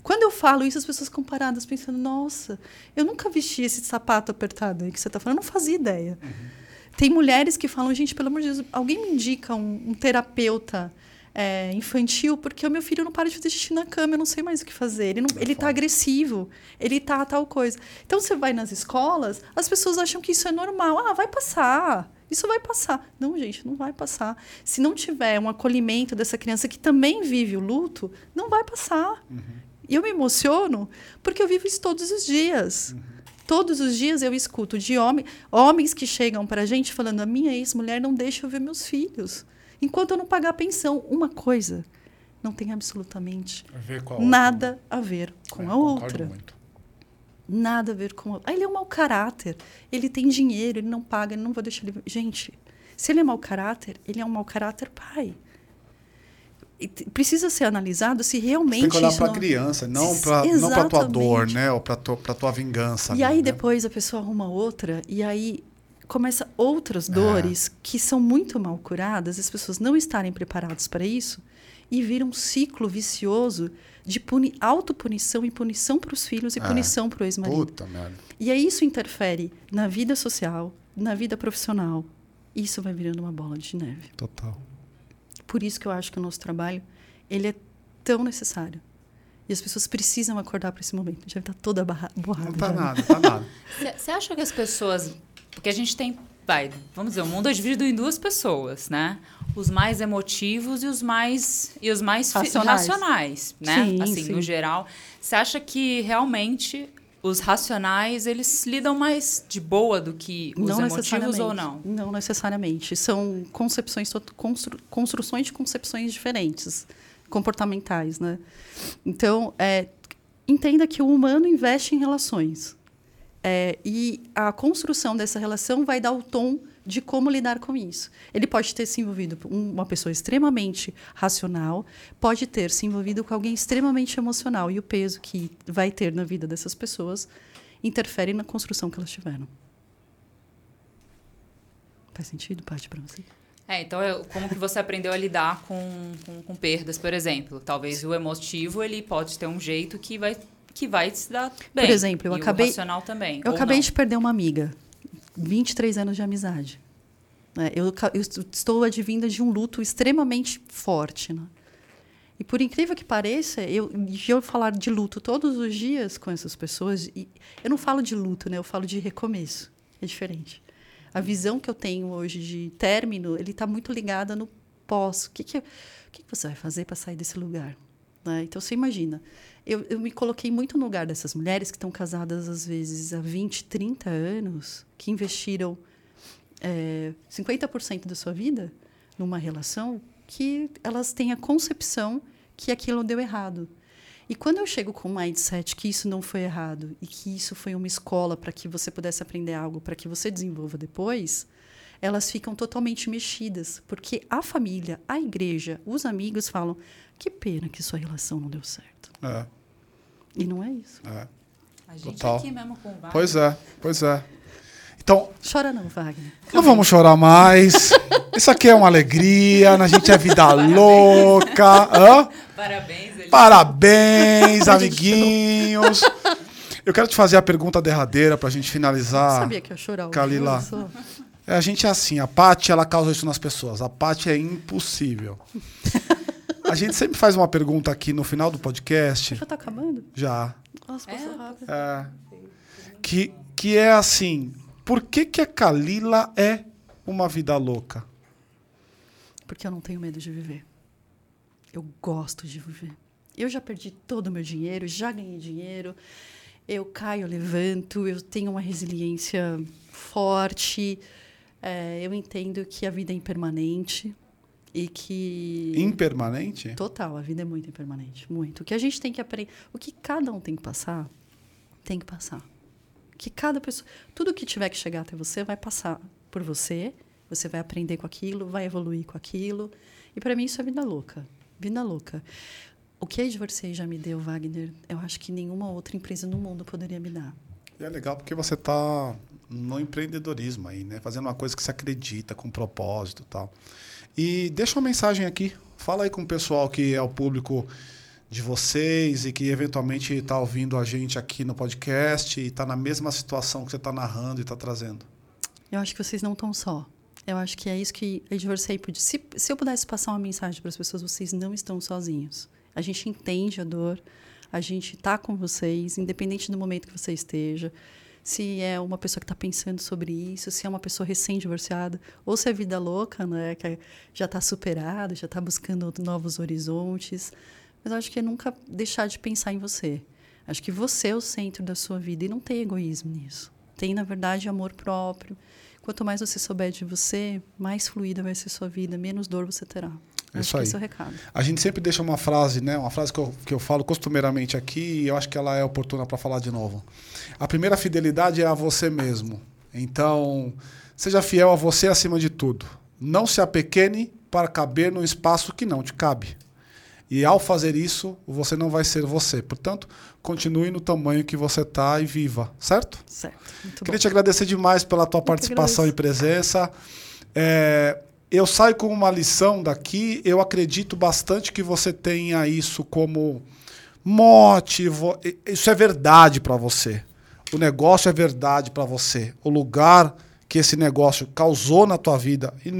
Quando eu falo isso, as pessoas ficam paradas pensando: nossa, eu nunca vesti esse sapato apertado aí que você está falando, eu não fazia ideia. Tem mulheres que falam: gente, pelo amor de Deus, alguém me indica um, um terapeuta é, infantil, porque o meu filho não para de fazer xixi na cama, eu não sei mais o que fazer. Ele, não, ele tá agressivo, ele tá tal coisa. Então você vai nas escolas, as pessoas acham que isso é normal. Ah, vai passar. Isso vai passar. Não, gente, não vai passar. Se não tiver um acolhimento dessa criança que também vive o luto, não vai passar. E eu me emociono porque eu vivo isso todos os dias. Todos os dias eu escuto de homem, homens que chegam para a gente falando: a minha ex-mulher não deixa eu ver meus filhos. Enquanto eu não pagar a pensão. Uma coisa não tem absolutamente A ver com a outra. nada a ver com É, a outra. muito. Nada a ver com. a- Ah, ele é um mau caráter. Ele tem dinheiro, ele não paga, ele não vou deixar ele. Gente, se ele é mau caráter, ele é um mau caráter pai. Precisa ser analisado se realmente. Tem que olhar para a não- criança, não para não pra tua dor, né? Ou para tua, pra tua vingança. E ali, aí né? depois a pessoa arruma outra, e aí começa É. outras dores que são muito mal curadas, as pessoas não estarem preparadas para isso, e vira um ciclo vicioso de puni autopunição e punição para os filhos e É. punição para o ex-marido. Puta merda. E aí isso interfere na vida social, na vida profissional. Isso vai virando uma bola de neve. Total. Por isso que eu acho que o nosso trabalho ele é tão necessário. E as pessoas precisam acordar para esse momento. Já está toda borrada. Não tá já. nada, tá nada. Você acha que as pessoas. Porque a gente tem. Vai, vamos dizer, o mundo é dividido em duas pessoas, né? Os mais emotivos e os mais. E os mais Racionais. racionais, né? Sim, assim, sim. no geral. Você acha que realmente os racionais eles lidam mais de boa do que os não emotivos ou não? Não necessariamente. São concepções, constru- construções de concepções diferentes, comportamentais, né? Então, é, entenda que o humano investe em relações. É, e a construção dessa relação vai dar o tom de como lidar com isso. Ele pode ter se envolvido com uma pessoa extremamente racional, pode ter se envolvido com alguém extremamente emocional. E o peso que vai ter na vida dessas pessoas interfere na construção que elas tiveram. Faz sentido, Paty, para você? É, então como que você aprendeu a lidar com, com, com perdas, por exemplo? Talvez o emotivo ele pode ter um jeito que vai que vai se dar bem. exemplo, eu e acabei- também. Eu acabei não. de perder uma amiga. 23 anos de amizade. né? eu, eu est- estou advinda de um luto extremamente forte. né? E por incrível que pareça, eu, eu falar de luto todos os dias com essas pessoas, e eu não falo de luto, né? eu falo de recomeço. É diferente. A visão que eu tenho hoje de término, ele está muito ligada no pós. O que, que, o que que você vai fazer para sair desse lugar? né? Então, você imagina. Eu, eu me coloquei muito no lugar dessas mulheres que estão casadas, às vezes, há 20, 30 anos, que investiram é, 50% da sua vida numa relação que elas têm a concepção que aquilo deu errado. E quando eu chego com o mindset que isso não foi errado e que isso foi uma escola para que você pudesse aprender algo para que você desenvolva depois, elas ficam totalmente mexidas, porque a família, a igreja, os amigos falam: que pena que sua relação não deu certo. É, E não é isso. é. A gente Total. aqui mesmo com o Wagner. Pois é, pois é. Então, Chora não, Wagner. não vamos chorar mais. Isso aqui é uma alegria, a gente é vida louca. Hã? Parabéns, ele. Parabéns, amiguinhos. Eu quero te fazer a pergunta derradeira pra gente finalizar. Sabia que ia chorar. Kalila. É, a gente é assim, a Paty, ela causa isso nas pessoas. A Paty é impossível. A gente sempre faz uma pergunta aqui no final do podcast, Já tá acabando? já, Nossa, passou rápido. é, que, que é assim, por que que a Kalila é uma vida louca? Porque eu não tenho medo de viver. Eu gosto de viver. Eu já perdi todo o meu dinheiro, já ganhei dinheiro. Eu caio, eu levanto, eu tenho uma resiliência forte. É, eu entendo que a vida é impermanente e que. Impermanente? Total, a vida é muito impermanente, muito. O que a gente tem que aprender, o que cada um tem que passar, tem que passar. Que cada pessoa, tudo que tiver que chegar até você vai passar por você, você vai aprender com aquilo, vai evoluir com aquilo. E para mim isso é vida louca, vida louca. O que a Divorciei já me deu, Wagner, eu acho que nenhuma outra empresa no mundo poderia me dar. E é legal porque você tá no empreendedorismo aí, né? Fazendo uma coisa que você acredita, com propósito e tal. E deixa uma mensagem aqui. Fala aí com o pessoal que é o público de vocês e que eventualmente está ouvindo a gente aqui no podcast e está na mesma situação que você está narrando e está trazendo. Eu acho que vocês não estão só. Eu acho que é isso que a Divorciei podia. Se, se eu pudesse passar uma mensagem para as pessoas, vocês não estão sozinhos. A gente entende a dor, a gente está com vocês, independente do momento que você esteja. Se é uma pessoa que está pensando sobre isso, se é uma pessoa recém-divorciada, ou se é vida louca, né, que já está superada, já está buscando novos horizontes. Mas acho que é nunca deixar de pensar em você. Acho que você é o centro da sua vida e não tem egoísmo nisso. Tem, na verdade, amor próprio. Quanto mais você souber de você, mais fluida vai ser sua vida, menos dor você terá. É Acho isso que aí. esse é recado. A gente sempre deixa uma frase, né? Uma frase que eu, que eu falo costumeiramente aqui e eu acho que ela é oportuna para falar de novo. A primeira fidelidade é a você mesmo. Então, seja fiel a você acima de tudo. Não se apequene para caber num espaço que não te cabe. E ao fazer isso, você não vai ser você. Portanto, continue no tamanho que você está e viva, certo? Certo. Muito Queria bom. te agradecer demais pela tua que participação e presença. É, eu saio com uma lição daqui. Eu acredito bastante que você tenha isso como mote. vo- i- Isso é verdade para você. O negócio é verdade para você. O lugar que esse negócio causou na tua vida. E,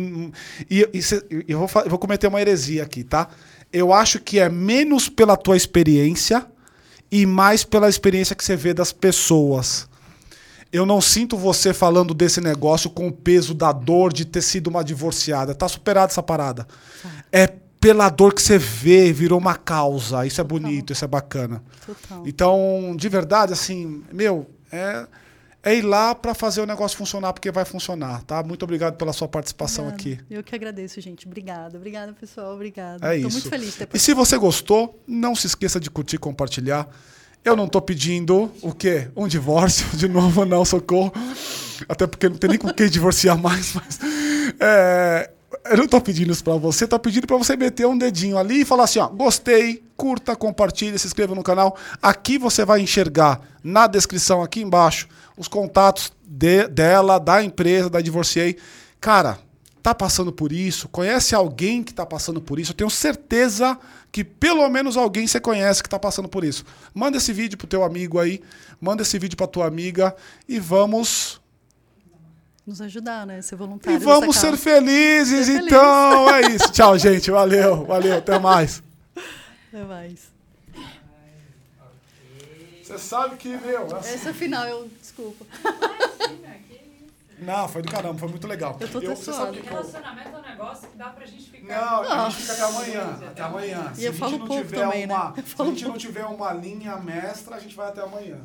e- e cê- eu, vou, eu vou cometer uma heresia aqui, tá? Eu acho que é menos pela tua experiência e mais pela experiência que você vê das pessoas. Eu não sinto você falando desse negócio com o peso da dor de ter sido uma divorciada. Tá superada essa parada. É pela dor que você vê, virou uma causa. Isso é bonito, isso é bacana. Total. Então, de verdade, assim, meu, é, é ir lá para fazer o negócio funcionar, porque vai funcionar, tá? Muito obrigado pela sua participação Obrigada. aqui. Eu que agradeço, gente. Obrigada. Obrigada, pessoal. Obrigada. É Tô isso. muito feliz de ter E se você gostou, não se esqueça de curtir e compartilhar. Eu não tô pedindo o quê? Um divórcio, de novo, não, socorro. Até porque não tem nem com quem divorciar mais, mas. é, eu não tô pedindo isso pra você, tô pedindo pra você meter um dedinho ali e falar assim: ó, gostei, curta, compartilhe, se inscreva no canal. Aqui você vai enxergar na descrição aqui embaixo os contatos de- dela, da empresa, da Divorciei. Cara, tá passando por isso, conhece alguém que tá passando por isso. Eu tenho certeza que pelo menos alguém você conhece que tá passando por isso. Manda esse vídeo pro teu amigo aí, manda esse vídeo pra tua amiga e vamos Nos ajudar, né? Ser e voluntário. vamos nessa ser felizes, Ser feliz. então. É isso. Tchau, gente. Valeu, valeu, até mais. Até mais. Você sabe que, meu, assim- Essa é a final, eu. Desculpa. Não, foi do caramba, foi muito legal. Eu tô até você sabe que eu- Relacionamento é um negócio que dá pra gente ficar. Não, a gente fica até amanhã. Até amanhã. E Se eu a gente falo não pouco tiver também, né? uma, Eu Se a gente não tiver uma linha mestra, a gente vai até amanhã.